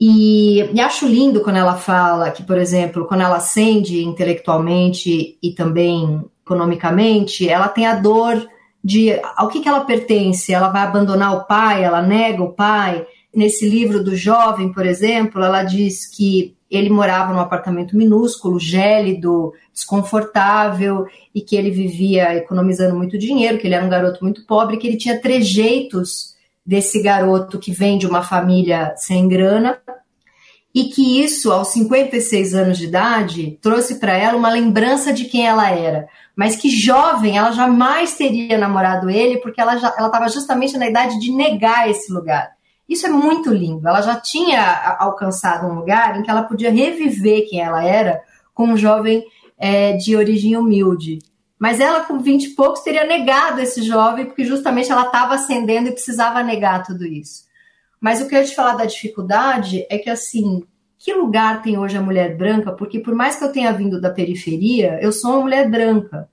[SPEAKER 5] E, e, acho lindo quando ela fala que, por exemplo, quando ela ascende intelectualmente e também economicamente, ela tem a dor de ao que, que ela pertence. Ela vai abandonar o pai, ela nega o pai. Nesse livro do jovem, por exemplo, ela diz que ele morava num apartamento minúsculo, gélido, desconfortável e que ele vivia economizando muito dinheiro, que ele era um garoto muito pobre, que ele tinha trejeitos desse garoto que vem de uma família sem grana e que isso, aos 56 anos de idade, trouxe para ela uma lembrança de quem ela era. Mas que jovem, ela jamais teria namorado ele, porque ela estava justamente na idade de negar esse lugar. Isso é muito lindo. Ela já tinha alcançado um lugar em que ela podia reviver quem ela era com um jovem é, de origem humilde. Mas ela, com 20 e poucos, teria negado esse jovem, porque justamente ela estava ascendendo e precisava negar tudo isso. Mas o que eu ia te falar da dificuldade é que, assim, que lugar tem hoje a mulher branca? Porque por mais que eu tenha vindo da periferia, eu sou uma mulher branca.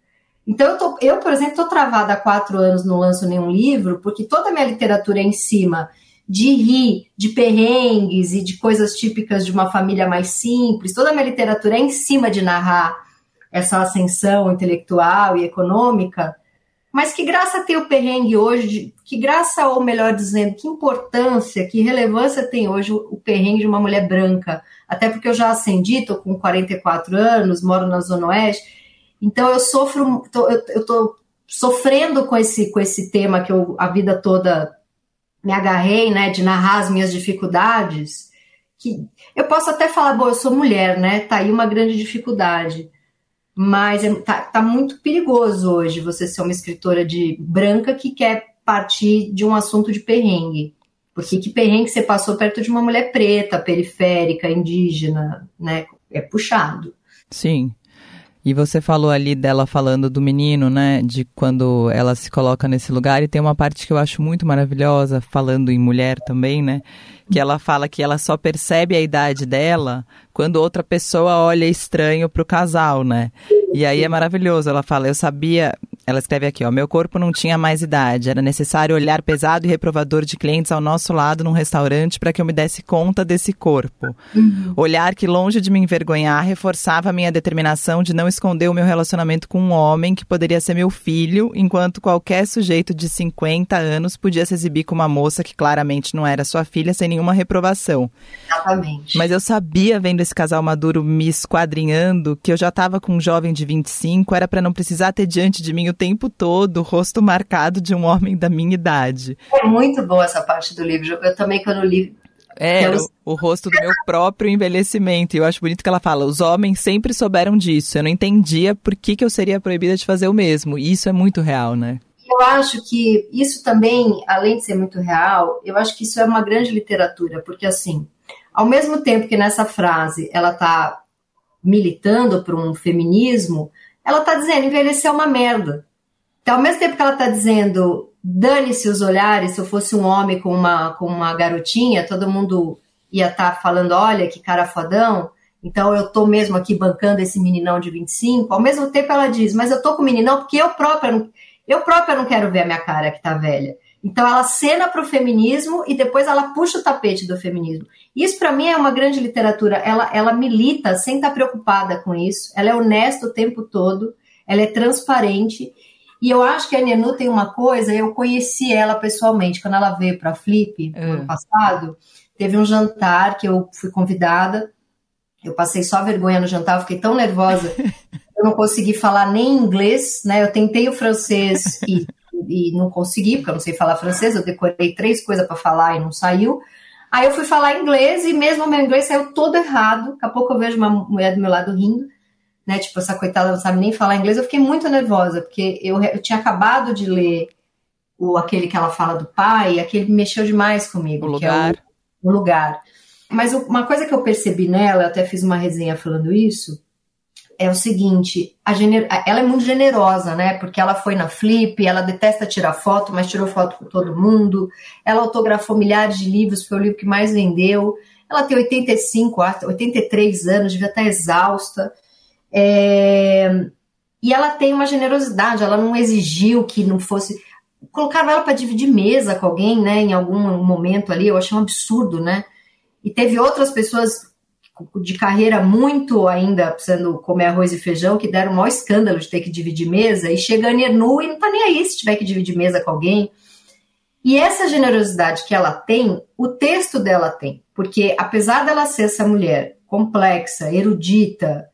[SPEAKER 5] Então, eu, tô, eu por exemplo, estou travada há quatro anos, não lanço nenhum livro, porque toda a minha literatura é em cima de rir, de perrengues e de coisas típicas de uma família mais simples. Toda a minha literatura é em cima de narrar essa ascensão intelectual e econômica. Mas que graça tem o perrengue hoje? Que graça, ou melhor dizendo, que importância, que relevância tem hoje o perrengue de uma mulher branca? Até porque eu já ascendi, estou com 44 anos, moro na Zona Oeste, então eu sofro, tô, eu estou sofrendo com esse, com esse tema que eu a vida toda me agarrei, né, de narrar as minhas dificuldades. Que eu posso até falar, bom, eu sou mulher, né? Tá aí uma grande dificuldade mas é, tá, tá, muito perigoso hoje você ser uma escritora de branca que quer partir de um assunto de perrengue. Porque que perrengue você passou perto de uma mulher preta, periférica, indígena, né? É puxado.
[SPEAKER 3] Sim. E você falou ali dela falando do menino, né? De quando ela se coloca nesse lugar. E tem uma parte que eu acho muito maravilhosa, falando em mulher também, né? Que ela fala que ela só percebe a idade dela quando outra pessoa olha estranho pro casal, né? E aí é maravilhoso. Ela fala: Eu sabia, ela escreve aqui, ó, meu corpo não tinha mais idade, era necessário olhar pesado e reprovador de clientes ao nosso lado num restaurante para que eu me desse conta desse corpo. Uhum. Olhar que longe de me envergonhar reforçava a minha determinação de não esconder o meu relacionamento com um homem que poderia ser meu filho, enquanto qualquer sujeito de 50 anos podia se exibir com uma moça que claramente não era sua filha sem nenhuma reprovação.
[SPEAKER 5] Exatamente.
[SPEAKER 3] Mas eu sabia vendo esse casal maduro me esquadrinhando que eu já estava com um jovem de 25, era para não precisar ter diante de mim o tempo todo o rosto marcado de um homem da minha idade.
[SPEAKER 5] É muito boa essa parte do livro. Eu também, quando li.
[SPEAKER 3] É, o, o, rosto do meu próprio envelhecimento. E eu acho bonito que ela fala: os homens sempre souberam disso. Eu não entendia por que, que eu seria proibida de fazer o mesmo. E isso é muito real, né?
[SPEAKER 5] Eu acho que isso também, além de ser muito real, eu acho que isso é uma grande literatura, porque assim, ao mesmo tempo que nessa frase ela está militando por um feminismo, ela está dizendo envelhecer é uma merda. Então, ao mesmo tempo que ela está dizendo dane-se os olhares, se eu fosse um homem com uma, com uma garotinha, todo mundo ia estar tá falando, olha que cara fodão, então eu tô mesmo aqui bancando esse meninão de 25. Ao mesmo tempo ela diz, mas eu tô com o meninão porque eu própria, eu própria não quero ver a minha cara que tá velha. Então ela cena para o feminismo e depois ela puxa o tapete do feminismo. Isso para mim é uma grande literatura. Ela, ela milita sem estar tá preocupada com isso. Ela é honesta o tempo todo. Ela é transparente e eu acho que a Nenu tem uma coisa, eu conheci ela pessoalmente, quando ela veio para a Flip, no ano é. passado, teve um jantar que eu fui convidada, eu passei só vergonha no jantar, eu fiquei tão nervosa, eu não consegui falar nem inglês, né, eu tentei o francês e, e não consegui, porque eu não sei falar francês, eu decorei três coisas para falar e não saiu, aí eu fui falar inglês e mesmo o meu inglês saiu todo errado, daqui a pouco eu vejo uma mulher do meu lado rindo, né? Tipo, essa coitada não sabe nem falar inglês. Eu fiquei muito nervosa, porque eu, eu tinha acabado de ler o aquele que ela fala do pai, e aquele mexeu demais comigo.
[SPEAKER 3] O lugar.
[SPEAKER 5] É o, o, lugar. Mas uma coisa que eu percebi nela, eu até fiz uma resenha falando isso, é o seguinte, gener... ela é muito generosa, né? Porque ela foi na Flip, ela detesta tirar foto, mas tirou foto com todo mundo. Ela autografou milhares de livros, foi o livro que mais vendeu. Ela tem 85, 83 anos, devia estar exausta. É... E ela tem uma generosidade, ela não exigiu que não fosse. Colocava ela para dividir mesa com alguém, né, em algum momento ali, eu achei um absurdo, né? E teve outras pessoas de carreira muito ainda precisando comer arroz e feijão, que deram o maior escândalo de ter que dividir mesa, e chega a nu e não tá nem aí se tiver que dividir mesa com alguém. E essa generosidade que ela tem, o texto dela tem, porque apesar dela ser essa mulher complexa, erudita,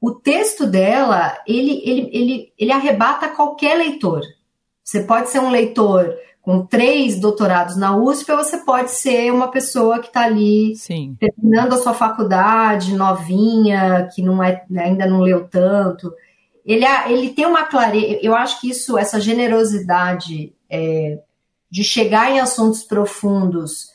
[SPEAKER 5] o texto dela, ele, ele, ele, ele arrebata qualquer leitor. Você pode ser um leitor com três doutorados na USP, ou você pode ser uma pessoa que está ali
[SPEAKER 3] Sim.
[SPEAKER 5] terminando a sua faculdade, novinha, que não é, ainda não leu tanto. Ele, ele tem uma clareza, eu acho que isso, essa generosidade é, de chegar em assuntos profundos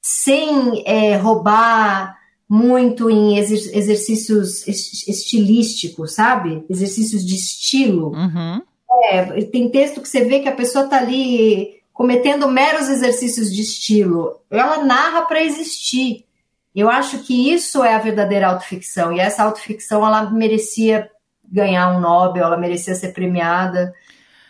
[SPEAKER 5] sem é, roubar muito em exercícios estilísticos, sabe? Exercícios de estilo.
[SPEAKER 3] Uhum.
[SPEAKER 5] É, tem texto que você vê que a pessoa está ali cometendo meros exercícios de estilo. Ela narra para existir. Eu acho que isso é a verdadeira autoficção. E essa autoficção, ela merecia ganhar um Nobel, ela merecia ser premiada.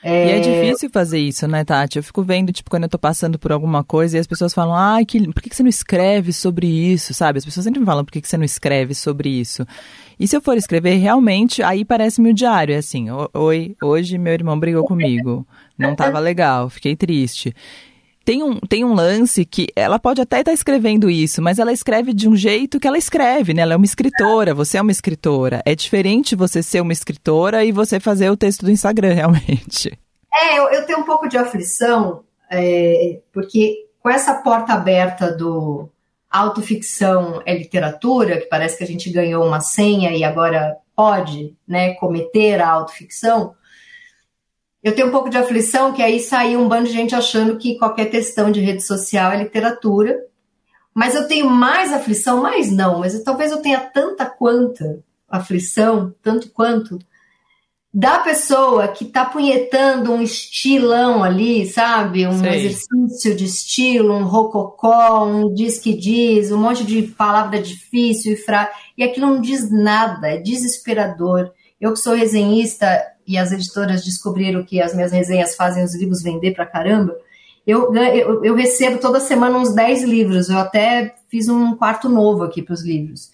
[SPEAKER 3] É... E é difícil fazer isso, né, Tati? Eu fico vendo, tipo, quando eu tô passando por alguma coisa e as pessoas falam, ai, que... por que você não escreve sobre isso, sabe? As pessoas sempre me falam, por que você não escreve sobre isso? E se eu for escrever, realmente, aí parece meu diário, é assim, oi, hoje meu irmão brigou comigo, não tava legal, fiquei triste. Tem um, tem um lance que ela pode até estar tá escrevendo isso, mas ela escreve de um jeito que ela escreve, né? Ela é uma escritora, você é uma escritora. É diferente você ser uma escritora e você fazer o texto do Instagram, realmente.
[SPEAKER 5] É, eu, eu tenho um pouco de aflição, é, porque com essa porta aberta do autoficção é literatura, que parece que a gente ganhou uma senha e agora pode né, cometer a autoficção, eu tenho um pouco de aflição que aí saiu um bando de gente achando que qualquer questão de rede social é literatura. Mas eu tenho mais aflição, mais não, mas talvez eu tenha tanta quanta aflição, tanto quanto, da pessoa que tá punhetando um estilão ali, sabe? Um Sei. exercício de estilo, um rococó, um diz que diz, um monte de palavra difícil e fraca. E aquilo não diz nada, é desesperador. Eu que sou resenhista, e as editoras descobriram que as minhas resenhas fazem os livros vender pra caramba, eu, eu, eu recebo toda semana uns 10 livros. Eu até fiz um quarto novo aqui para os livros.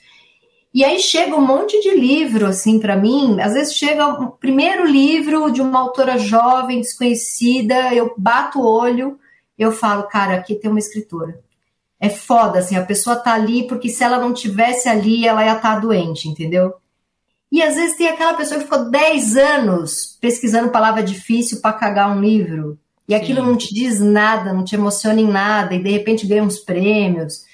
[SPEAKER 5] E aí chega um monte de livro, assim, para mim. Às vezes chega o primeiro livro de uma autora jovem, desconhecida, eu bato o olho, eu falo, cara, aqui tem uma escritora. É foda, assim, a pessoa tá ali porque se ela não tivesse ali, ela ia estar tá doente, entendeu? E às vezes tem aquela pessoa que ficou 10 anos pesquisando palavra difícil para cagar um livro. E aquilo Sim. não te diz nada, não te emociona em nada, e de repente ganha uns prêmios.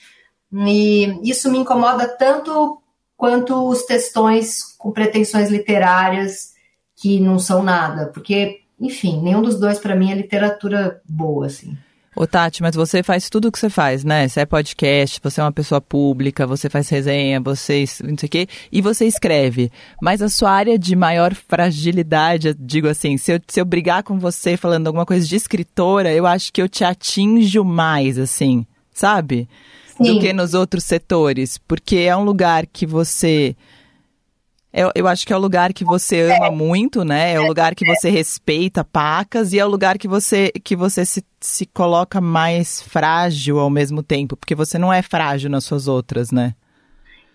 [SPEAKER 5] E isso me incomoda tanto quanto os textões com pretensões literárias que não são nada. Porque, enfim, nenhum dos dois para mim é literatura boa, assim.
[SPEAKER 3] Ô Tati, mas você faz tudo o que você faz, né? Você é podcast, você é uma pessoa pública, você faz resenha, você não sei o quê, e você escreve. Mas a sua área de maior fragilidade, digo assim, se eu, se eu brigar com você falando alguma coisa de escritora, eu acho que eu te atinjo mais, assim, sabe? Sim. Do que nos outros setores. Porque é um lugar que você eu, eu acho que é o lugar que você ama muito, né? É o lugar que você respeita pacas e é o lugar que você, que você se, se coloca mais frágil ao mesmo tempo, porque você não é frágil nas suas outras, né?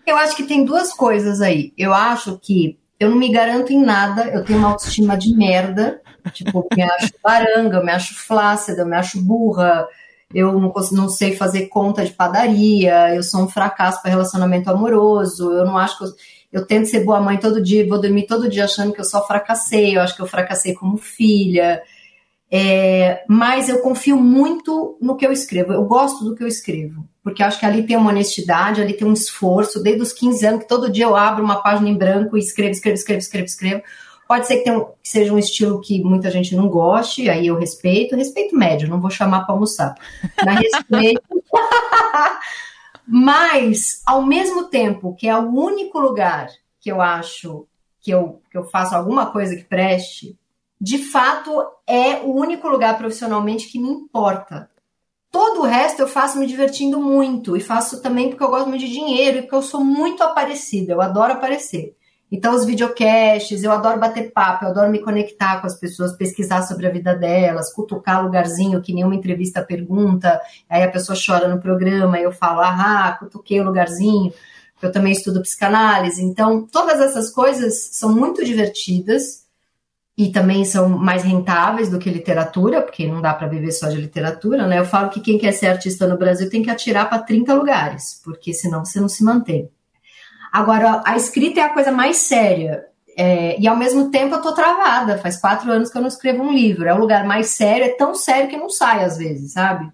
[SPEAKER 5] Eu acho que tem duas coisas aí. Eu acho que eu não me garanto em nada, eu tenho uma autoestima de merda. Tipo, eu me acho baranga, eu me acho flácida, eu me acho burra, eu não, não sei fazer conta de padaria, eu sou um fracasso para relacionamento amoroso, eu não acho que eu, eu tento ser boa mãe todo dia, vou dormir todo dia achando que eu só fracassei, eu acho que eu fracassei como filha. É, mas eu confio muito no que eu escrevo, eu gosto do que eu escrevo, porque acho que ali tem uma honestidade, ali tem um esforço, desde os 15 anos, que todo dia eu abro uma página em branco e escrevo, escrevo, escrevo, escrevo, escrevo. Pode ser que, um, que seja um estilo que muita gente não goste, aí eu respeito, respeito médio, não vou chamar para almoçar, mas respeito. Mas, ao mesmo tempo que é o único lugar que eu acho que eu, que eu faço alguma coisa que preste, de fato é o único lugar profissionalmente que me importa. Todo o resto eu faço me divertindo muito e faço também porque eu gosto muito de dinheiro e porque eu sou muito aparecida, eu adoro aparecer. Então, os videocasts, eu adoro bater papo, eu adoro me conectar com as pessoas, pesquisar sobre a vida delas, cutucar lugarzinho que nenhuma entrevista pergunta, aí a pessoa chora no programa, eu falo, ah, cutuquei o lugarzinho, eu também estudo psicanálise. Então, todas essas coisas são muito divertidas e também são mais rentáveis do que literatura, porque não dá para viver só de literatura, né? Eu falo que quem quer ser artista no Brasil tem que atirar para 30 lugares, porque senão você não se mantém. Agora, a escrita é a coisa mais séria. É, e ao mesmo tempo eu tô travada. Faz quatro anos que eu não escrevo um livro. É o lugar mais sério, é tão sério que não sai às vezes, sabe?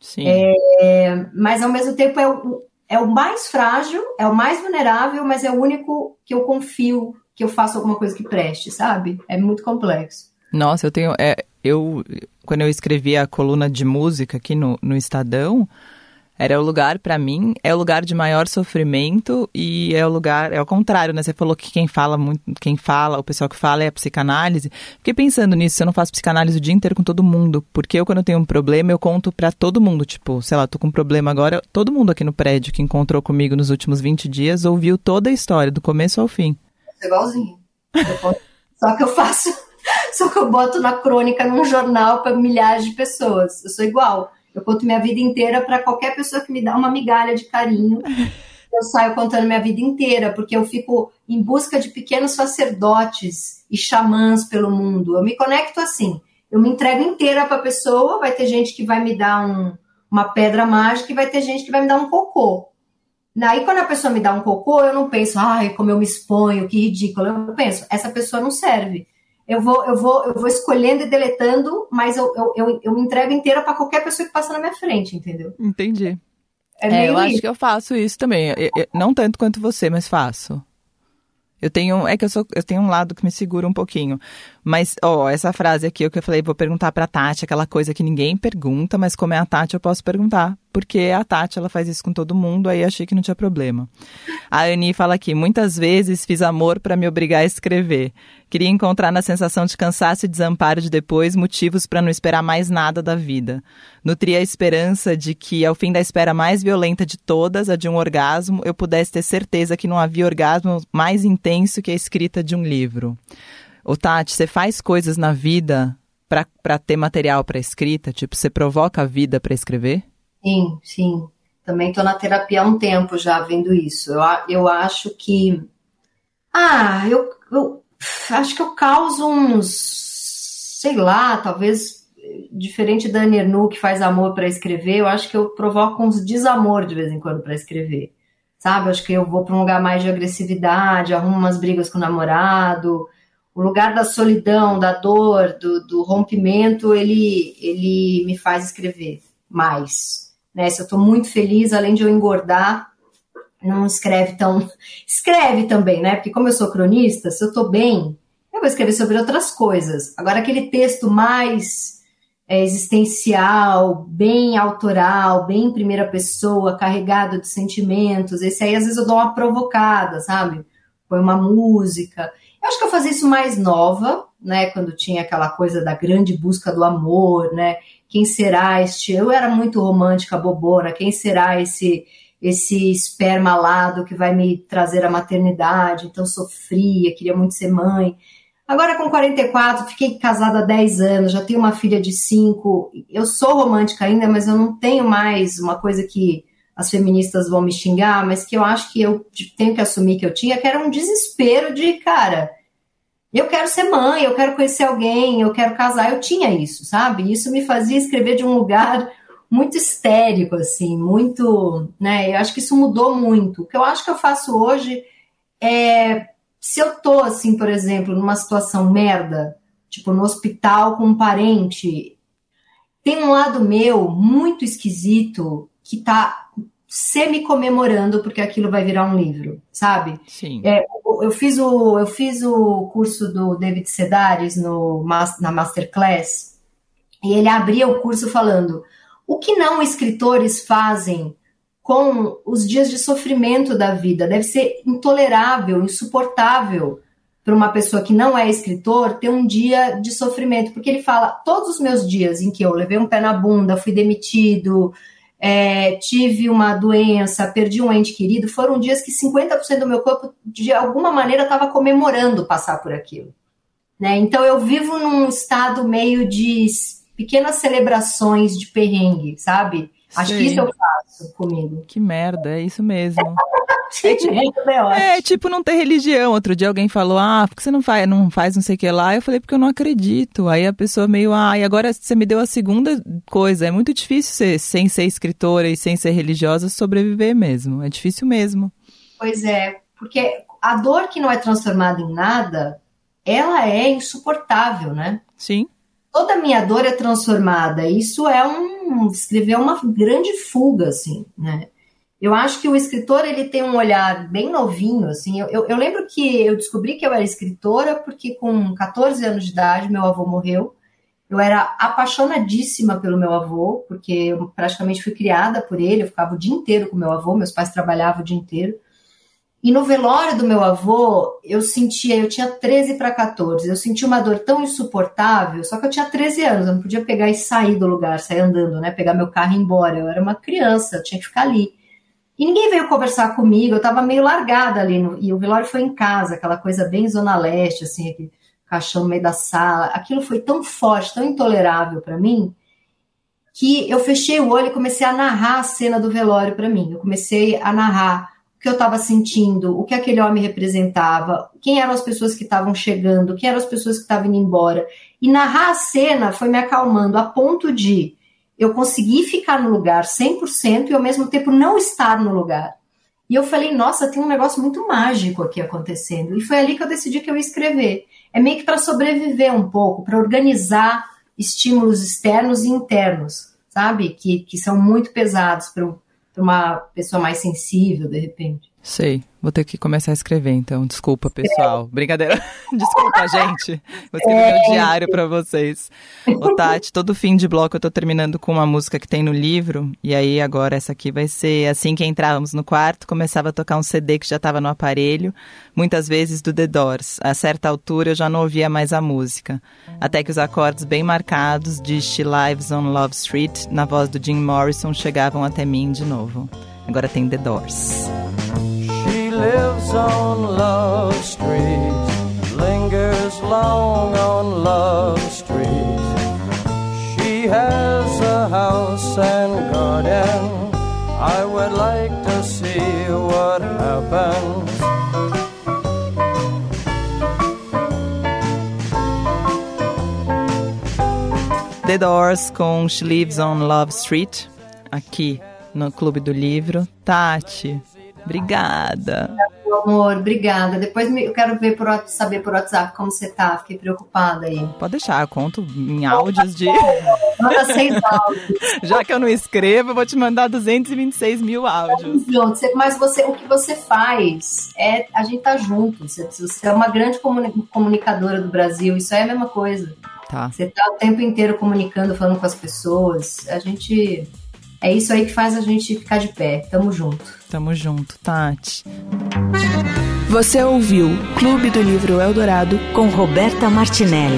[SPEAKER 3] Sim.
[SPEAKER 5] É, mas ao mesmo tempo é o, é o mais frágil, é o mais vulnerável, mas é o único que eu confio que eu faça alguma coisa que preste, sabe? É muito complexo.
[SPEAKER 3] Nossa, eu tenho. É, eu, quando eu escrevi a coluna de música aqui no, no Estadão, era o lugar, para mim, é o lugar de maior sofrimento e é o lugar, é o contrário, né? Você falou que quem fala muito, quem fala, o pessoal que fala é a psicanálise. Fiquei pensando nisso, eu não faço psicanálise o dia inteiro com todo mundo, porque eu quando eu tenho um problema, eu conto para todo mundo, tipo, sei lá, tô com um problema agora, todo mundo aqui no prédio que encontrou comigo nos últimos 20 dias ouviu toda a história, do começo ao fim.
[SPEAKER 5] igualzinho. Só que eu faço, só que eu boto na crônica num jornal para milhares de pessoas. Eu sou igual. Eu conto minha vida inteira para qualquer pessoa que me dá uma migalha de carinho. Eu saio contando minha vida inteira, porque eu fico em busca de pequenos sacerdotes e xamãs pelo mundo. Eu me conecto assim. Eu me entrego inteira para a pessoa. Vai ter gente que vai me dar um, uma pedra mágica e vai ter gente que vai me dar um cocô. Aí, quando a pessoa me dá um cocô, eu não penso, ai, como eu me exponho, que ridículo. Eu penso, essa pessoa não serve eu vou, eu vou, eu vou escolhendo e deletando, mas eu, eu, eu, eu me entrego inteira para qualquer pessoa que passa na minha frente, entendeu?
[SPEAKER 3] Entendi. É, é eu acho que eu faço isso também. Eu, eu, não tanto quanto você, mas faço. Eu tenho, é que eu sou, eu tenho um lado que me segura um pouquinho. Mas, ó, essa frase aqui, o que eu falei, vou perguntar pra Tati, aquela coisa que ninguém pergunta, mas como é a Tati, eu posso perguntar. Porque a Tati, ela faz isso com todo mundo, aí achei que não tinha problema. A Ani fala aqui, muitas vezes fiz amor para me obrigar a escrever. Queria encontrar na sensação de cansaço e desamparo de depois motivos para não esperar mais nada da vida. Nutria a esperança de que, ao fim da espera mais violenta de todas, a de um orgasmo, eu pudesse ter certeza que não havia orgasmo mais intenso que a escrita de um livro. Ô Tati, você faz coisas na vida para ter material para escrita? Tipo, você provoca a vida para escrever?
[SPEAKER 5] Sim, sim. Também estou na terapia há um tempo já vendo isso. Eu, eu acho que. Ah, eu, eu acho que eu causo uns, sei lá, talvez diferente da Annie que faz amor para escrever, eu acho que eu provoco uns desamor de vez em quando para escrever. Sabe? Acho que eu vou para um lugar mais de agressividade, arrumo umas brigas com o namorado. O lugar da solidão, da dor, do, do rompimento, ele, ele me faz escrever mais. Né? Se eu estou muito feliz, além de eu engordar, não escreve tão. Escreve também, né? Porque como eu sou cronista, se eu tô bem, eu vou escrever sobre outras coisas. Agora, aquele texto mais é, existencial, bem autoral, bem em primeira pessoa, carregado de sentimentos, esse aí às vezes eu dou uma provocada, sabe? Põe uma música. Eu acho que eu fazia isso mais nova, né? Quando tinha aquela coisa da grande busca do amor, né? Quem será este? Eu era muito romântica, bobona. Quem será esse esse esperma alado que vai me trazer a maternidade, então sofria, queria muito ser mãe. Agora com 44, fiquei casada há 10 anos, já tenho uma filha de 5. Eu sou romântica ainda, mas eu não tenho mais uma coisa que as feministas vão me xingar, mas que eu acho que eu tenho que assumir que eu tinha, que era um desespero de, cara, eu quero ser mãe, eu quero conhecer alguém, eu quero casar. Eu tinha isso, sabe? Isso me fazia escrever de um lugar muito histérico, assim, muito, né? Eu acho que isso mudou muito. O que eu acho que eu faço hoje é, se eu tô, assim, por exemplo, numa situação merda, tipo no hospital com um parente, tem um lado meu muito esquisito que tá semi-comemorando porque aquilo vai virar um livro, sabe?
[SPEAKER 3] Sim.
[SPEAKER 5] É, eu, fiz o, eu fiz o curso do David Sedaris no, na Masterclass e ele abria o curso falando o que não escritores fazem com os dias de sofrimento da vida? Deve ser intolerável, insuportável para uma pessoa que não é escritor ter um dia de sofrimento, porque ele fala todos os meus dias em que eu levei um pé na bunda, fui demitido, é, tive uma doença, perdi um ente querido, foram dias que 50% do meu corpo, de alguma maneira, estava comemorando passar por aquilo. Né? Então eu vivo num estado meio de pequenas celebrações de perrengue, sabe? Acho que isso eu faço comigo.
[SPEAKER 3] Que merda, é isso mesmo. É tipo, é, tipo não ter religião. Outro dia alguém falou, ah, por que você não faz, não faz não sei o que lá? Eu falei, porque eu não acredito. Aí a pessoa meio, ah, e agora você me deu a segunda coisa. É muito difícil ser, sem ser escritora e sem ser religiosa, sobreviver mesmo. É difícil mesmo.
[SPEAKER 5] Pois é, porque a dor que não é transformada em nada, ela é insuportável, né?
[SPEAKER 3] Sim.
[SPEAKER 5] Toda a minha dor é transformada. Isso é um. escrever uma grande fuga, assim, né? Eu acho que o escritor ele tem um olhar bem novinho, assim. Eu, eu, eu, lembro que eu descobri que eu era escritora porque com 14 anos de idade meu avô morreu. Eu era apaixonadíssima pelo meu avô, porque eu praticamente fui criada por ele. Eu ficava o dia inteiro com meu avô, meus pais trabalhavam o dia inteiro. E no velório do meu avô, eu sentia, eu tinha 13 para 14, eu sentia uma dor tão insuportável, só que eu tinha 13 anos, eu não podia pegar e sair do lugar, sair andando, né? Pegar meu carro e ir embora. Eu era uma criança, eu tinha que ficar ali. E ninguém veio conversar comigo, eu estava meio largada ali, no, e o velório foi em casa, aquela coisa bem zona leste, assim, aquele caixão no meio da sala. Aquilo foi tão forte, tão intolerável para mim, que eu fechei o olho e comecei a narrar a cena do velório para mim. Eu comecei a narrar o que eu estava sentindo, o que aquele homem representava, quem eram as pessoas que estavam chegando, quem eram as pessoas que estavam indo embora. E narrar a cena foi me acalmando a ponto de eu consegui ficar no lugar 100% e ao mesmo tempo não estar no lugar. E eu falei, nossa, tem um negócio muito mágico aqui acontecendo. E foi ali que eu decidi que eu ia escrever. É meio que para sobreviver um pouco, para organizar estímulos externos e internos, sabe? Que, que são muito pesados para uma pessoa mais sensível, de repente.
[SPEAKER 3] Sei. Vou ter que começar a escrever, então. Desculpa, pessoal. É. Brincadeira. Desculpa, gente. Vou escrever é. meu diário para vocês. Ô, Tati, todo fim de bloco eu tô terminando com uma música que tem no livro. E aí, agora, essa aqui vai ser assim que entrávamos no quarto, começava a tocar um CD que já estava no aparelho, muitas vezes do The Doors. A certa altura eu já não ouvia mais a música. Até que os acordes bem marcados de She Lives on Love Street, na voz do Jim Morrison, chegavam até mim de novo. Agora tem The Doors. Lives on Love Street, lingers long on Love Street. She has a house and garden. I would like to see what happens. The Doors com She Lives on Love Street, aqui no Clube do Livro. Tati, Obrigada.
[SPEAKER 5] Meu amor, obrigada. Depois eu quero ver por, saber por WhatsApp como você tá. Fiquei preocupada aí.
[SPEAKER 3] Pode deixar, eu conto em áudios de.
[SPEAKER 5] Manda seis áudios.
[SPEAKER 3] Já que eu não escrevo, eu vou te mandar 226 mil áudios.
[SPEAKER 5] Mas você, o que você faz é. A gente tá junto. Você, você é uma grande comunicadora do Brasil. Isso é a mesma coisa.
[SPEAKER 3] Tá.
[SPEAKER 5] Você tá o tempo inteiro comunicando, falando com as pessoas. A gente é isso aí que faz a gente ficar de pé. Tamo junto.
[SPEAKER 3] Tamo junto, Tati.
[SPEAKER 1] Você ouviu Clube do Livro Eldorado
[SPEAKER 2] com Roberta Martinelli.